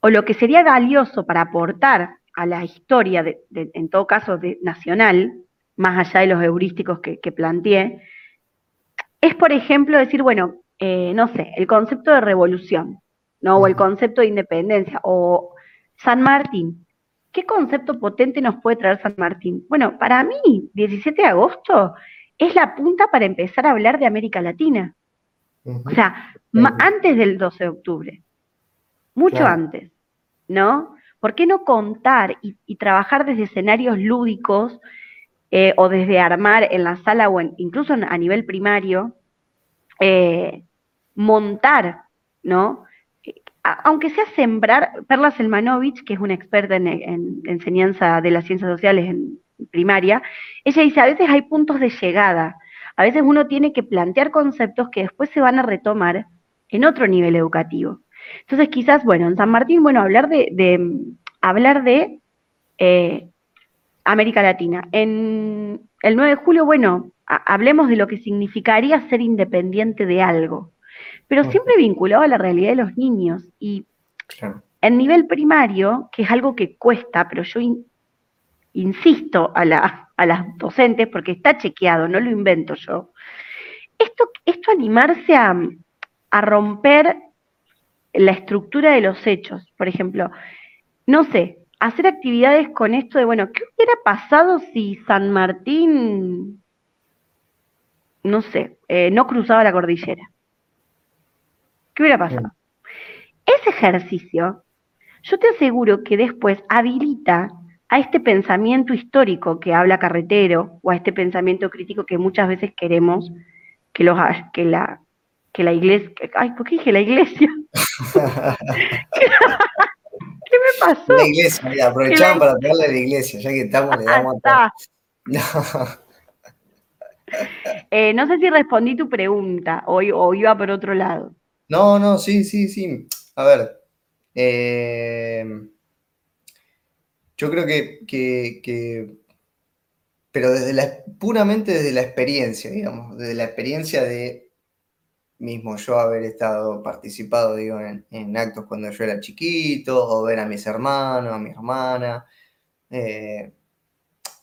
o lo que sería valioso para aportar a la historia, de, en todo caso de, nacional, más allá de los heurísticos que, planteé, es, por ejemplo, decir, bueno, eh, no sé, el concepto de revolución, ¿no? O el concepto de independencia, o San Martín. ¿Qué concepto potente nos puede traer San Martín? Bueno, para mí, 17 de agosto es la punta para empezar a hablar de América Latina. O sea, antes del 12 de octubre, mucho antes, ¿no? ¿Por qué no contar y, trabajar desde escenarios lúdicos eh, o desde armar en la sala o incluso a nivel primario, eh, montar, ¿no? aunque sea sembrar, Perla Selmanovich, que es una experta en, en, enseñanza de las ciencias sociales en primaria, ella dice, a veces hay puntos de llegada, a veces uno tiene que plantear conceptos que después se van a retomar en otro nivel educativo. Entonces, quizás, bueno, en San Martín, bueno, hablar de, hablar de eh, América Latina. En el 9 de julio, bueno, hablemos de lo que significaría ser independiente de algo, pero siempre vinculado a la realidad de los niños. Y en nivel primario, que es algo que cuesta, pero yo insisto a la, a las docentes, porque está chequeado, no lo invento yo. Esto, esto animarse a, romper la estructura de los hechos, por ejemplo, no sé, hacer actividades con esto de, bueno, ¿qué hubiera pasado si San Martín, no sé, eh, no cruzaba la cordillera? ¿Qué hubiera pasado? Ese ejercicio, yo te aseguro que después habilita a este pensamiento histórico que habla Carretero o a este pensamiento crítico que muchas veces queremos que, los, que, la, que la iglesia... Ay, ¿por qué dije la iglesia? [laughs] [laughs] ¿Qué me pasó? La iglesia, mira, aprovechamos para pegarle a la iglesia, ya que estamos, le damos a no. [laughs] Eh, no sé si respondí tu pregunta o, o iba por otro lado. No, no, sí, sí, sí. A ver. Eh, yo creo que, pero desde la, puramente desde la experiencia, digamos, desde la experiencia de mismo yo haber estado participado, digo, en, actos cuando yo era chiquito, o ver a mis hermanos, a mi hermana, eh,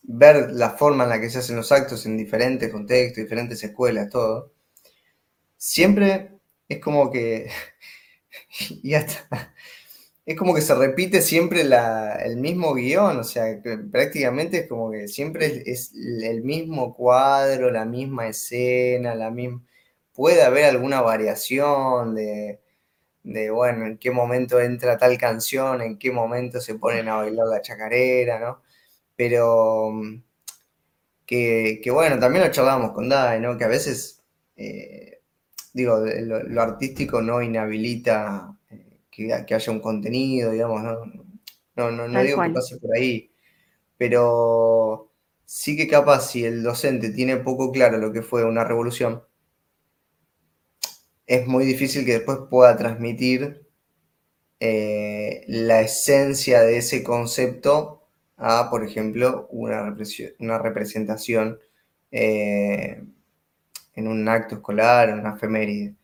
ver la forma en la que se hacen los actos en diferentes contextos, diferentes escuelas, todo, siempre es como que, [laughs] y hasta, es como que se repite siempre el mismo guion, o sea, prácticamente es como que siempre es, el mismo cuadro, la misma escena, la misma... Puede haber alguna variación de, bueno, en qué momento entra tal canción, en qué momento se ponen a bailar la chacarera, ¿no? Pero que, bueno, también lo charlábamos con Dai, ¿no? Que a veces, eh, digo, lo artístico no inhabilita que, haya un contenido, digamos, no, no, no, no digo que pase por ahí, pero sí que capaz si el docente tiene poco claro lo que fue una revolución, es muy difícil que después pueda transmitir eh, la esencia de ese concepto a, por ejemplo, una, una representación eh, en un acto escolar, en una efeméride.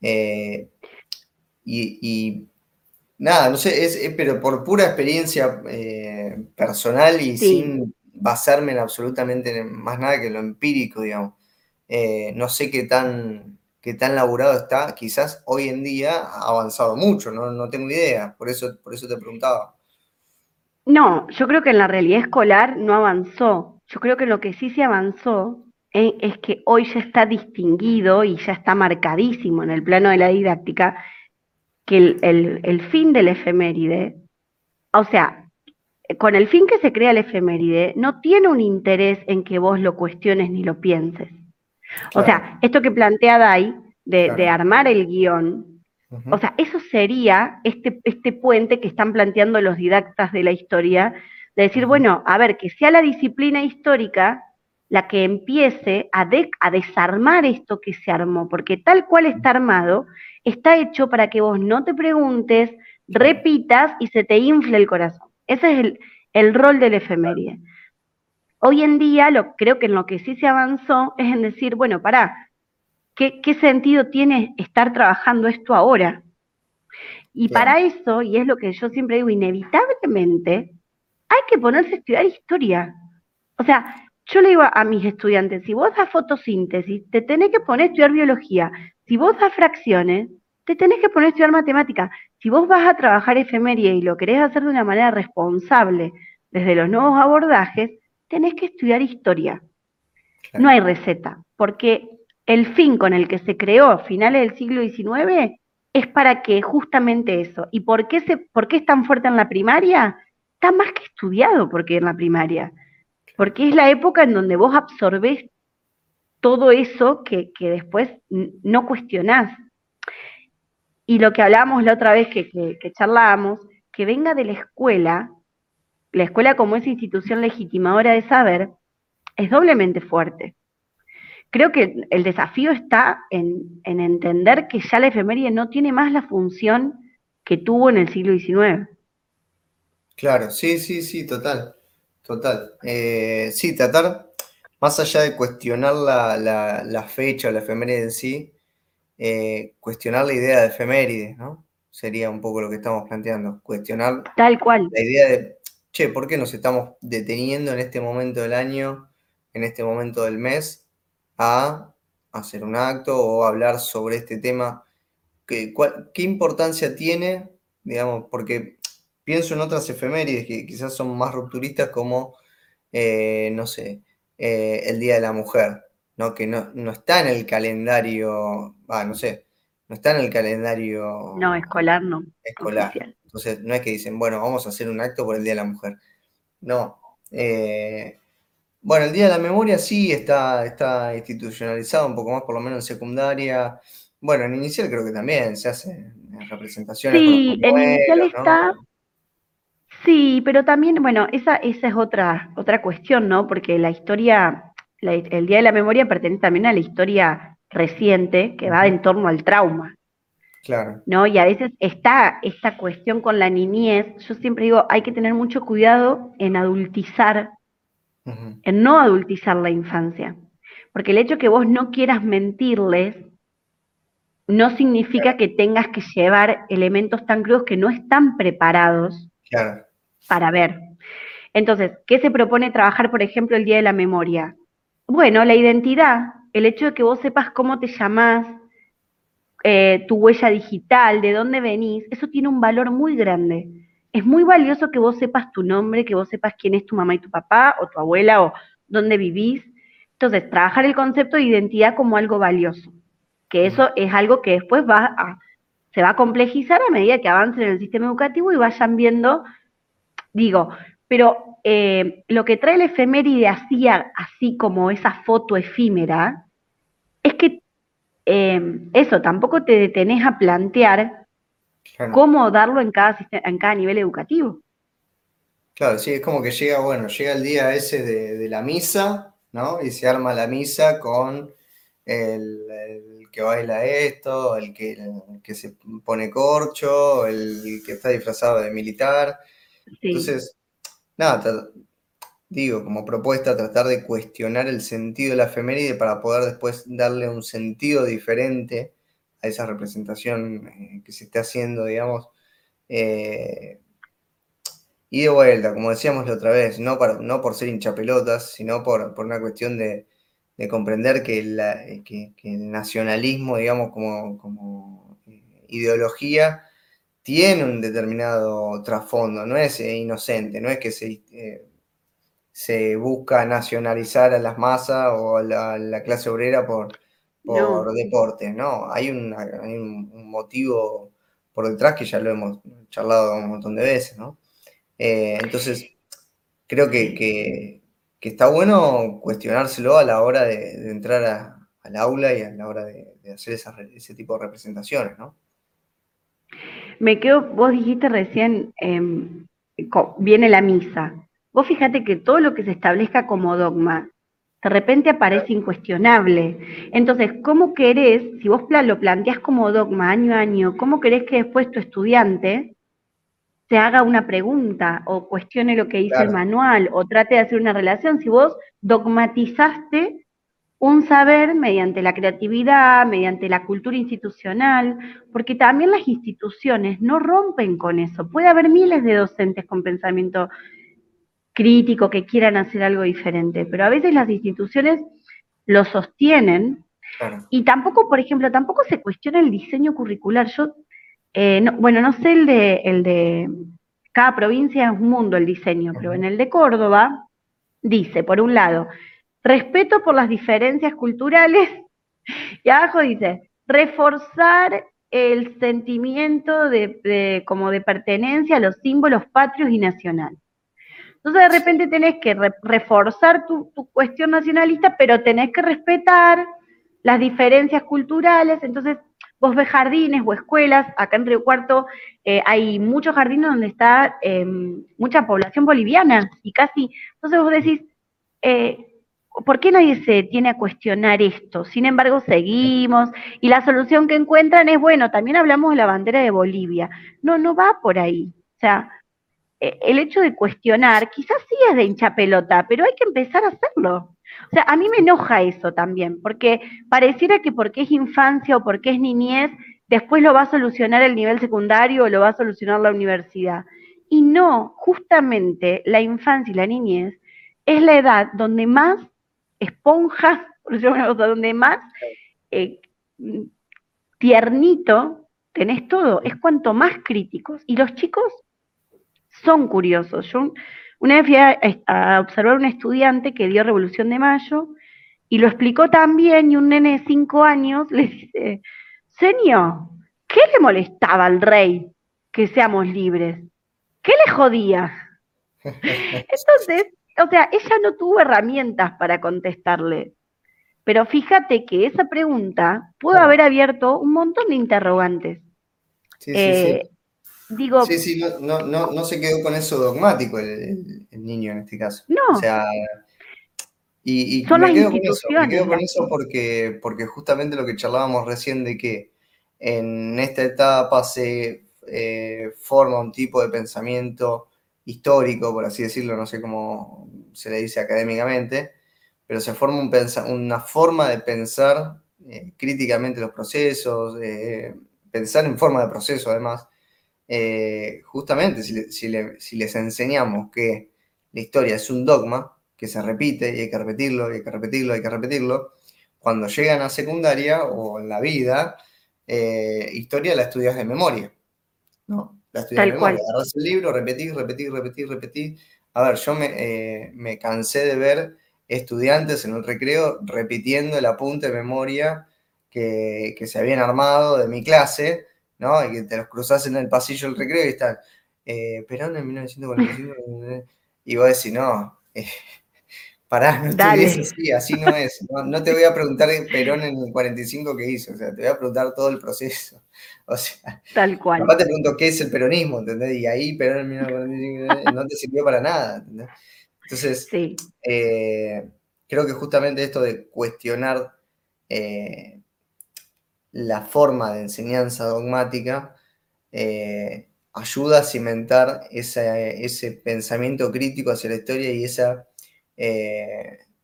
Eh, y, nada, no sé, es, pero por pura experiencia personal y sin basarme en absolutamente más nada que lo empírico, digamos. No sé qué tan, qué tan laburado está, quizás hoy en día ha avanzado mucho, no, tengo idea, por eso, por eso te preguntaba. No, yo creo que en la realidad escolar no avanzó. Yo creo que lo que sí se avanzó es, es que hoy ya está distinguido y ya está marcadísimo en el plano de la didáctica que el, fin del efeméride, o sea, con el fin que se crea el efeméride, no tiene un interés en que vos lo cuestiones ni lo pienses. O sea, esto que plantea Dai, de, armar el guion, o sea, eso sería este, este puente que están planteando los didactas de la historia, de decir, bueno, a ver, que sea la disciplina histórica la que empiece a, a desarmar esto que se armó, porque tal cual está armado, está hecho para que vos no te preguntes, repitas y se te infle el corazón. Ese es el, rol del efeméride. Hoy en día, lo, creo que en lo que sí se avanzó es en decir, bueno, pará, ¿qué, sentido tiene estar trabajando esto ahora? Y para eso, y es lo que yo siempre digo, inevitablemente, hay que ponerse a estudiar historia. O sea, yo le digo a mis estudiantes, si vos das fotosíntesis, te tenés que poner a estudiar biología. Si vos das fracciones, te tenés que poner a estudiar matemática. Si vos vas a trabajar efeméride y lo querés hacer de una manera responsable desde los nuevos abordajes, tenés que estudiar historia. No hay receta, porque el fin con el que se creó a finales del siglo XIX es para que justamente eso. ¿Y por qué, se, por qué es tan fuerte en la primaria? Está más que estudiado porque en la primaria. Porque es la época en donde vos absorbés todo eso que, que después no cuestionás. Y lo que hablábamos la otra vez que, que, charlábamos, que venga de la escuela, la escuela como esa institución legitimadora de saber, es doblemente fuerte. Creo que el desafío está en, en, entender que ya la efeméride no tiene más la función que tuvo en el siglo XIX. Claro, sí, sí, sí, total, total. Eh, sí, tratar, más allá de cuestionar la, la, la fecha o la efeméride en sí, eh, cuestionar la idea de efeméride, ¿no? Sería un poco lo que estamos planteando, cuestionar Tal cual. la idea de, che, ¿por qué nos estamos deteniendo en este momento del año, en este momento del mes, a hacer un acto o hablar sobre este tema? ¿Qué, qué importancia tiene, digamos, porque pienso en otras efemérides que quizás son más rupturistas como, eh, no sé, eh, el Día de la Mujer que no, está en el calendario, ah, no sé, no está en el calendario. No, escolar no. Escolar. Entonces, no es que dicen, bueno, vamos a hacer un acto por el Día de la Mujer. No. Eh, bueno, el Día de la Memoria sí está, está institucionalizado un poco más, por lo menos en secundaria. Bueno, en inicial creo que también se hace representaciones. Sí, en inicial está. Sí, pero también, bueno, esa, esa es otra, otra cuestión, ¿no? Porque la historia el Día de la Memoria pertenece también a la historia reciente que va en torno al trauma. Claro. ¿no? Y a veces está esta cuestión con la niñez, yo siempre digo, hay que tener mucho cuidado en adultizar, en no adultizar la infancia. Porque el hecho que vos no quieras mentirles no significa que tengas que llevar elementos tan crudos que no están preparados para ver. Entonces, ¿qué se propone trabajar, por ejemplo, el Día de la Memoria? Bueno, la identidad, el hecho de que vos sepas cómo te llamás, eh, tu huella digital, de dónde venís, eso tiene un valor muy grande. Es muy valioso que vos sepas tu nombre, que vos sepas quién es tu mamá y tu papá, o tu abuela, o dónde vivís. Entonces, trabajar el concepto de identidad como algo valioso, que eso es algo que después va a, se va a complejizar a medida que avancen en el sistema educativo y vayan viendo, digo, pero eh, lo que trae el efeméride así, así como esa foto efímera, es que eh, eso, tampoco te detenés a plantear cómo darlo en cada, en cada nivel educativo. Claro, sí, es como que llega, bueno, llega el día ese de, la misa, ¿no? Y se arma la misa con el, que baila esto, el que, que, se pone corcho, el que está disfrazado de militar. Entonces, nada, digo, como propuesta, tratar de cuestionar el sentido de la efeméride para poder después darle un sentido diferente a esa representación eh, que se esté haciendo, digamos. Eh, y de vuelta, como decíamos la otra vez, no, para, no por ser hinchapelotas, sino por, una cuestión de, comprender que, el nacionalismo, digamos, como, como eh, ideología, tiene un determinado trasfondo, no es inocente, no es que se, se busca nacionalizar a las masas o a la, clase obrera por, por deporte, no, hay, un, motivo por detrás que ya lo hemos charlado un montón de veces, ¿no? Eh, entonces, creo que, está bueno cuestionárselo a la hora de, entrar al aula y a la hora de, hacer ese tipo de representaciones, ¿no? Me quedo, vos dijiste recién, em, viene la misa. Vos fíjate que todo lo que se establezca como dogma, de repente aparece incuestionable. Entonces, ¿cómo querés, si vos lo planteás como dogma año a año, cómo querés que después tu estudiante se haga una pregunta o cuestione lo que dice el manual o trate de hacer una relación? Si vos dogmatizaste un saber mediante la creatividad, mediante la cultura institucional, porque también las instituciones no rompen con eso. Puede haber miles de docentes con pensamiento crítico que quieran hacer algo diferente, pero a veces las instituciones lo sostienen y tampoco, por ejemplo, tampoco se cuestiona el diseño curricular. Yo, eh, bueno, no sé el de, el de cada provincia es un mundo el diseño, pero en el de Córdoba dice, por un lado, respeto por las diferencias culturales, [laughs] y abajo dice, reforzar el sentimiento de, como de pertenencia a los símbolos patrios y nacionales. Entonces de repente tenés que reforzar tu, cuestión nacionalista, pero tenés que respetar las diferencias culturales. Entonces vos ves jardines o escuelas, acá en Río Cuarto eh, hay muchos jardines donde está em, mucha población boliviana y casi, entonces vos decís, eh, ¿por qué nadie se tiene a cuestionar esto? Sin embargo, seguimos y la solución que encuentran es, bueno, también hablamos de la bandera de Bolivia. No, no va por ahí. O sea, el hecho de cuestionar quizás sí es de hincha pelota, pero hay que empezar a hacerlo. O sea, a mí me enoja eso también, porque pareciera que porque es infancia o porque es niñez, después lo va a solucionar el nivel secundario o lo va a solucionar la universidad. Y no, justamente la infancia y la niñez es la edad donde más esponja, [laughs] por decirlo una cosa, donde más eh, tiernito tenés todo, es cuanto más críticos. Y los chicos son curiosos. Yo una vez fui a, observar a un estudiante que dio Revolución de Mayo y lo explicó también y un nene de cinco años le dice, señor, ¿qué le molestaba al rey que seamos libres? ¿Qué le jodía? [laughs] Entonces, o sea, ella no tuvo herramientas para contestarle. Pero fíjate que esa pregunta pudo haber abierto un montón de interrogantes. Sí, sí, sí. Digo, sí, sí, no, no, no, se quedó con eso dogmático el, niño en este caso. No. O sea, y, me, quedo con eso, me quedo con eso porque, porque justamente lo que charlábamos recién de que en esta etapa se eh, forma un tipo de pensamiento histórico, por así decirlo, no sé cómo se le dice académicamente, pero se forma un una forma de pensar eh, críticamente los procesos, eh, pensar en forma de proceso además. Eh, justamente si, les enseñamos que la historia es un dogma, que se repite y hay que repetirlo, y hay que repetirlo, hay que repetirlo, cuando llegan a secundaria o en la vida, historia la estudias de memoria. ¿no? La Tal cual. Agarras el libro, repetís, repetís, repetís, repetís. A ver, yo eh, me, cansé de ver estudiantes en un recreo repitiendo el apunte de memoria que, se habían armado de mi clase, ¿no? Y que te los cruzás en el pasillo del recreo y están, eh, Perón en 1945, y vos decís, no, eh, [laughs] pará, no estudies así, así no es. No, te voy a preguntar Perón en el 45 qué hizo, o sea, te voy a preguntar todo el proceso. [laughs] O sea, tal cual. Aparte te pregunto qué es el peronismo, ¿entendés? Y ahí Perón no te sirvió para nada, ¿entendés? Entonces, eh, creo que justamente esto de cuestionar eh, la forma de enseñanza dogmática eh, ayuda a cimentar ese pensamiento crítico hacia la historia y esa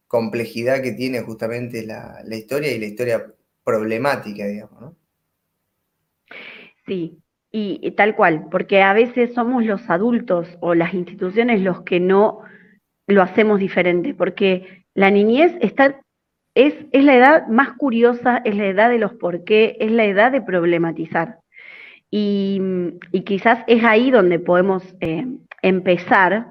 complejidad que tiene justamente la, la historia y la historia problemática, digamos, ¿no? Sí, y, tal cual, porque a veces somos los adultos o las instituciones los que no lo hacemos diferente, porque la niñez está, es, es la edad más curiosa, es la edad de los por qué, es la edad de problematizar. Y, quizás es ahí donde podemos eh, empezar.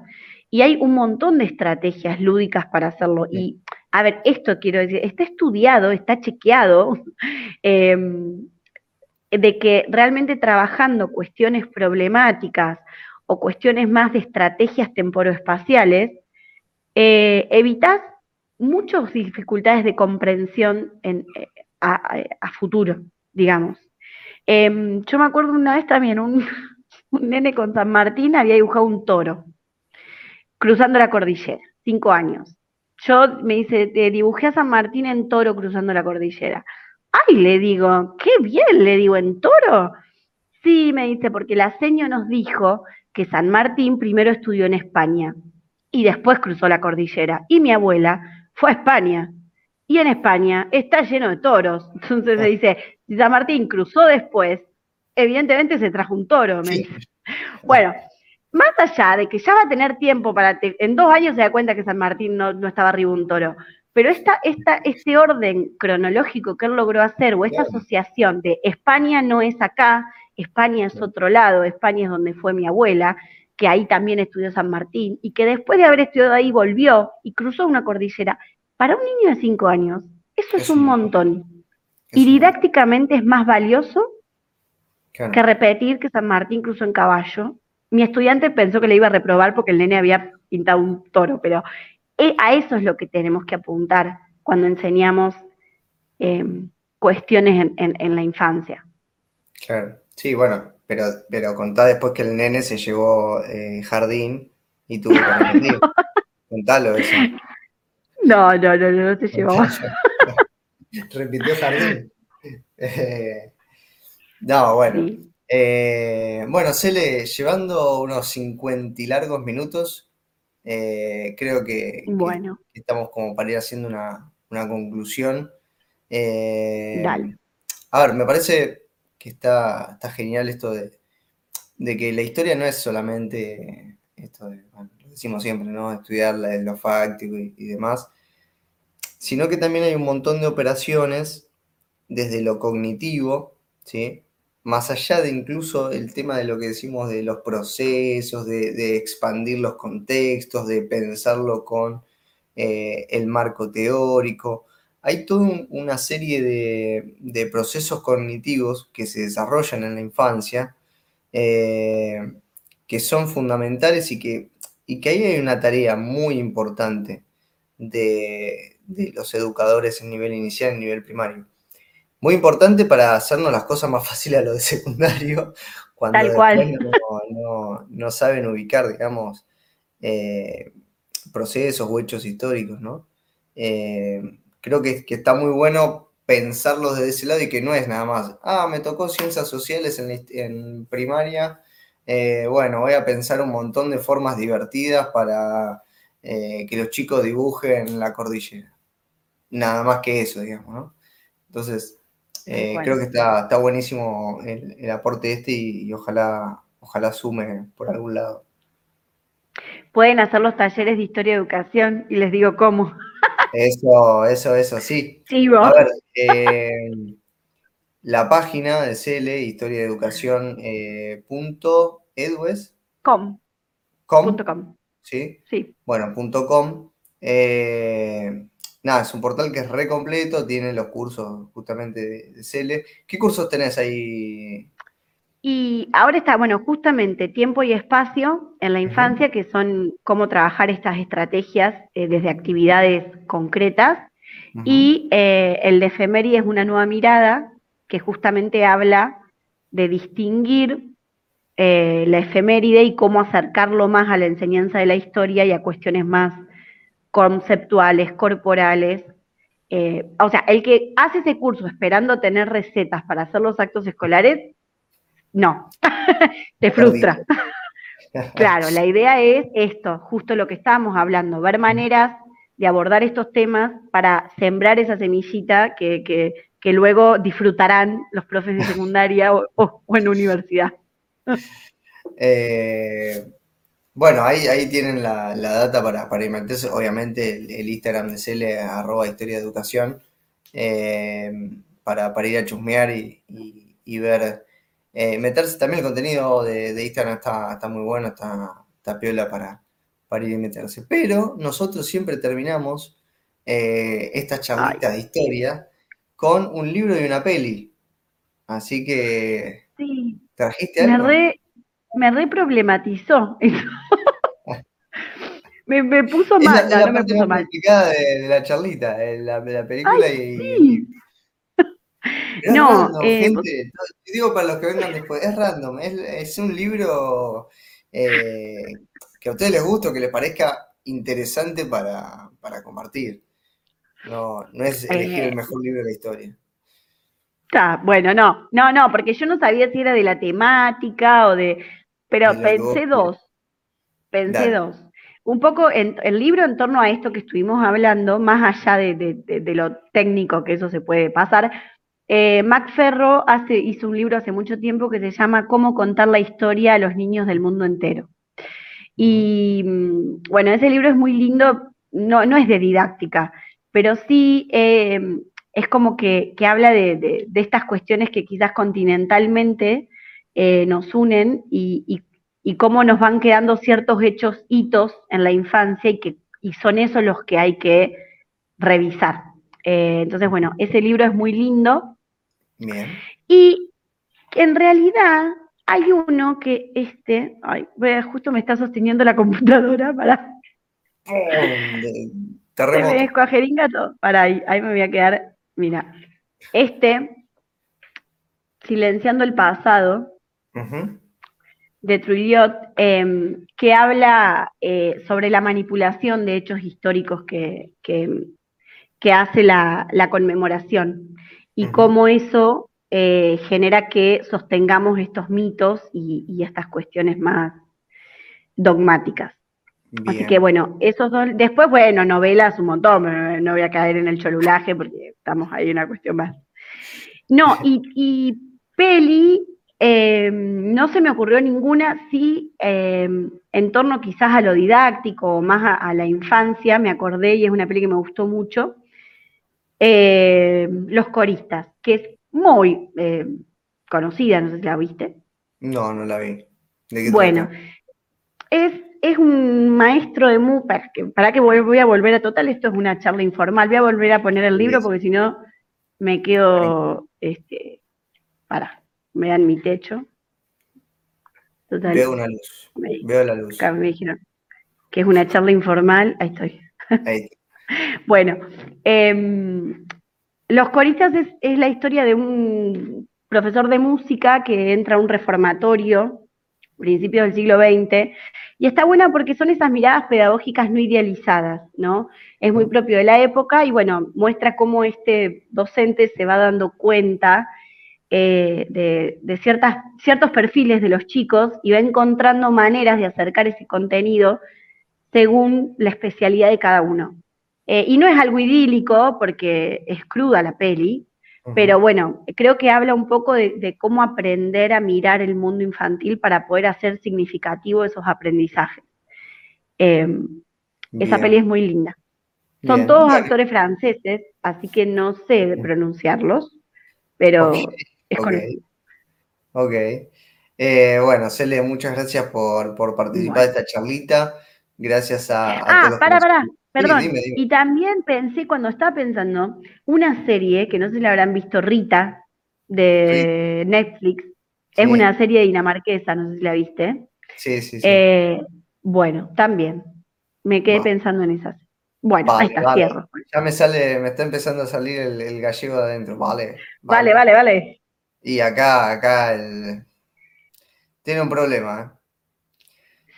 Y hay un montón de estrategias lúdicas para hacerlo. Y, a ver, esto quiero decir, está estudiado, está chequeado. [laughs] Eh, de que realmente trabajando cuestiones problemáticas o cuestiones más de estrategias temporoespaciales, eh, evitas muchas dificultades de comprensión en, eh, a, futuro, digamos. Em, yo me acuerdo una vez también, un, [laughs] un nene con San Martín había dibujado un toro cruzando la cordillera, cinco años. Yo me dice, dibujé a San Martín en toro cruzando la cordillera. Ay, le digo, qué bien, le digo, ¿en toro? Sí, me dice, porque la seño nos dijo que San Martín primero estudió en España y después cruzó la cordillera. Y mi abuela fue a España. Y en España está lleno de toros. [laughs] Entonces se dice, si San Martín cruzó después, evidentemente se trajo un toro. Me. Bueno, más allá de que ya va a tener tiempo para, en dos años se da cuenta que San Martín no, estaba arriba un toro, pero esta, esta, este orden cronológico que él logró hacer, o esta asociación de España no es acá, España es otro lado, España es donde fue mi abuela, que ahí también estudió San Martín, y que después de haber estudiado ahí volvió y cruzó una cordillera. Para un niño de cinco años, eso es, un montón. y didácticamente es más valioso que repetir que San Martín cruzó en caballo mi estudiante pensó que le iba a reprobar porque el nene había pintado un toro, pero e, a eso es lo que tenemos que apuntar cuando enseñamos em, cuestiones en, la infancia. Claro, sí, bueno, pero, pero contá después que el nene se llevó eh, jardín y tuvo que repetir. [laughs] Contalo eso. No, no, no, no, no te llevó. [laughs] Repitió jardín. Eh, no, bueno. Eh, bueno, Cele, llevando unos 50 y largos minutos, eh, creo que, bueno. estamos como para ir haciendo una, conclusión. Eh, Dale. A ver, me parece que está, está genial esto de, que la historia no es solamente esto de, bueno, lo decimos siempre, ¿no? Estudiar lo fáctico y, y demás, sino que también hay un montón de operaciones desde lo cognitivo, ¿sí? más allá de incluso el tema de lo que decimos de los procesos, de, expandir los contextos, de pensarlo con eh, el marco teórico, hay toda una serie de, procesos cognitivos que se desarrollan en la infancia eh, que son fundamentales y que, y que ahí hay una tarea muy importante de, de los educadores en nivel inicial, en nivel primario muy importante para hacernos las cosas más [laughs] fáciles a lo de secundario, cuando No, saben ubicar, digamos, eh, procesos o hechos históricos, ¿no? Eh, creo que, está muy bueno pensarlos desde ese lado y que no es nada más, ah, me tocó ciencias sociales en, primaria, eh, bueno, voy a pensar un montón de formas divertidas para que los chicos dibujen la cordillera. Nada más que eso, digamos, ¿no? Entonces, eh, creo que está, está buenísimo el, aporte este y, ojalá, ojalá sume por algún lado. Pueden hacer los talleres de historia y educación y les digo cómo. Eso, eso, eso, sí. sí A ver, eh, la página de CL, historia de educación, eh, punto Com. com. ¿Sí? Sí. Bueno, punto com. Eh, nada, es un portal que es re completo, tiene los cursos justamente de, Cele. ¿Qué cursos tenés ahí? Y ahora está, bueno, justamente tiempo y espacio en la infancia, que son cómo trabajar estas estrategias eh, desde actividades concretas. Y eh, el de efeméride es una nueva mirada que justamente habla de distinguir eh, la efeméride y cómo acercarlo más a la enseñanza de la historia y a cuestiones más conceptuales, corporales. O sea, el que hace ese curso esperando tener recetas para hacer los actos escolares, no, [laughs] te frustra. [laughs] claro, la idea es esto, justo lo que estábamos hablando, ver maneras de abordar estos temas para sembrar esa semillita que, que, luego disfrutarán los profes de secundaria o, o en universidad. [laughs] Eh, bueno, ahí, ahí tienen la, data para, para meterse. Obviamente el, Instagram de Cele, arroba historia de educación, eh, para, ir a chusmear y, ver. Eh, meterse también el contenido de, Instagram está, está, muy bueno, está, está piola para, para ir y meterse. Pero nosotros siempre terminamos eh, estas charlitas de historia con un libro y una peli. Así que. Sí. ¿Trajiste algo? Me reproblematizó. [laughs] me, puso mal, no, no me puso mal. De, de, la charlita, de la, de la película y, no, random, eh, gente. Digo para los que vengan después, es random, es, es un libro eh, que a ustedes les guste o que les parezca interesante para, para compartir. No, no es elegir el eh, mejor libro de la historia. Está, bueno, no, no, no, porque yo no sabía si era de la temática o de. Pero pensé dos. Pensé dos. Un poco en, el libro en torno a esto que estuvimos hablando, más allá de, lo técnico que eso se puede pasar, eh, Mac Ferro hace, hizo un libro hace mucho tiempo que se llama Cómo contar la historia a los niños del mundo entero. Y mm, bueno, ese libro es muy lindo, no, no es de didáctica, pero sí eh, es como que, habla de, estas cuestiones que quizás continentalmente eh, nos unen y, cómo nos van quedando ciertos hechos, hitos en la infancia y, que, y son esos los que hay que revisar. Eh, entonces, bueno, ese libro es muy lindo. Bien. Y en realidad hay uno que este, ay, justo me está sosteniendo la computadora para... Terremoto. Me todo. Para ahí, ahí me voy a quedar. Mira, este, Silenciando el pasado, de Trulliot, em, que habla eh, sobre la manipulación de hechos históricos que, que, hace la, conmemoración y cómo eso eh, genera que sostengamos estos mitos y estas cuestiones más dogmáticas. Así que bueno, esos dos. Después, bueno, novelas un montón, no voy a caer en el cholulaje porque estamos ahí en una cuestión más. No, [laughs] y, peli, em, no se me ocurrió ninguna, sí, em, en torno quizás a lo didáctico o más a, la infancia, me acordé y es una peli que me gustó mucho. Em, Los coristas, que es muy conocida, no sé si la viste. No, no la vi. bueno, es es un maestro de música, para que voy a volver a total, esto es una charla informal, voy a volver a poner el libro porque si no me quedo, este, para, me dan mi techo. Veo una luz, veo la luz. me dijeron que es una charla informal, ahí estoy. Ahí. Bueno, em, Los coristas es, la historia de un profesor de música que entra a un reformatorio, principios del siglo XX, y está buena porque son esas miradas pedagógicas no idealizadas, ¿no? Es muy propio de la época y bueno, muestra cómo este docente se va dando cuenta eh, de, ciertos perfiles de los chicos y va encontrando maneras de acercar ese contenido según la especialidad de cada uno. Eh, y no es algo idílico porque es cruda la peli, pero bueno, creo que habla un poco de, cómo aprender a mirar el mundo infantil para poder hacer significativo esos aprendizajes. Em, esa peli es muy linda. Son todos actores franceses, así que no sé pronunciarlos, pero es conocido. Ok. Eh, bueno, Cele, muchas gracias por, participar de esta charlita. Gracias a. ah, para, para. Perdón, y también pensé, cuando estaba pensando, una serie que no sé si la habrán visto, Rita, de Netflix, es una serie dinamarquesa, no sé si la viste. Sí, sí, sí. Eh, bueno, también. Me quedé pensando en esas. Bueno, ahí está, cierro. Ya me sale, me está empezando a salir el, gallego de adentro, vale, vale. Vale, vale, Y acá, acá el... tiene un problema, ¿eh?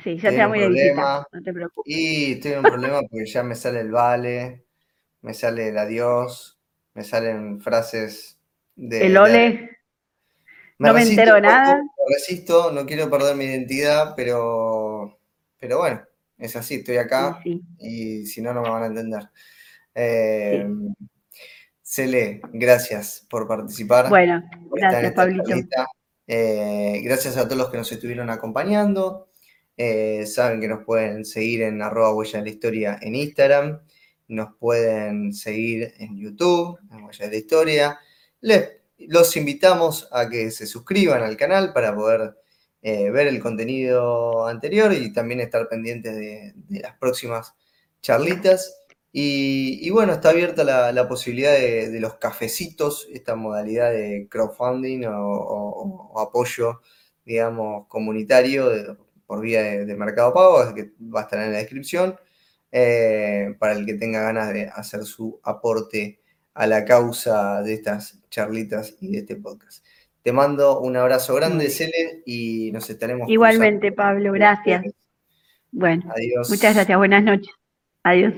Sí, ya te muy de no te preocupes. Y estoy en un problema porque ya me sale el vale, me sale el adiós, me salen frases de. El ole. no me entero nada. Me resisto, no quiero perder mi identidad, pero, pero bueno, es así, estoy acá y si no, no me van a entender. Eh, Cele, gracias por participar. Bueno, gracias, Pablito. Eh, gracias a todos los que nos estuvieron acompañando. Eh, saben que nos pueden seguir en arroba huella de la historia en Instagram, nos pueden seguir en YouTube, en huella de la historia. Les, los invitamos a que se suscriban al canal para poder eh, ver el contenido anterior y también estar pendientes de, las próximas charlitas. Y, bueno, está abierta la, posibilidad de, los cafecitos, esta modalidad de crowdfunding o, o apoyo, digamos, comunitario por vía de, Mercado Pago, que va a estar en la descripción. eh, para el que tenga ganas de hacer su aporte a la causa de estas charlitas y de este podcast. Te mando un abrazo grande, Cele, y nos estaremos. Igualmente, Pablo, gracias. Bueno, Adiós. muchas gracias, buenas noches. Adiós.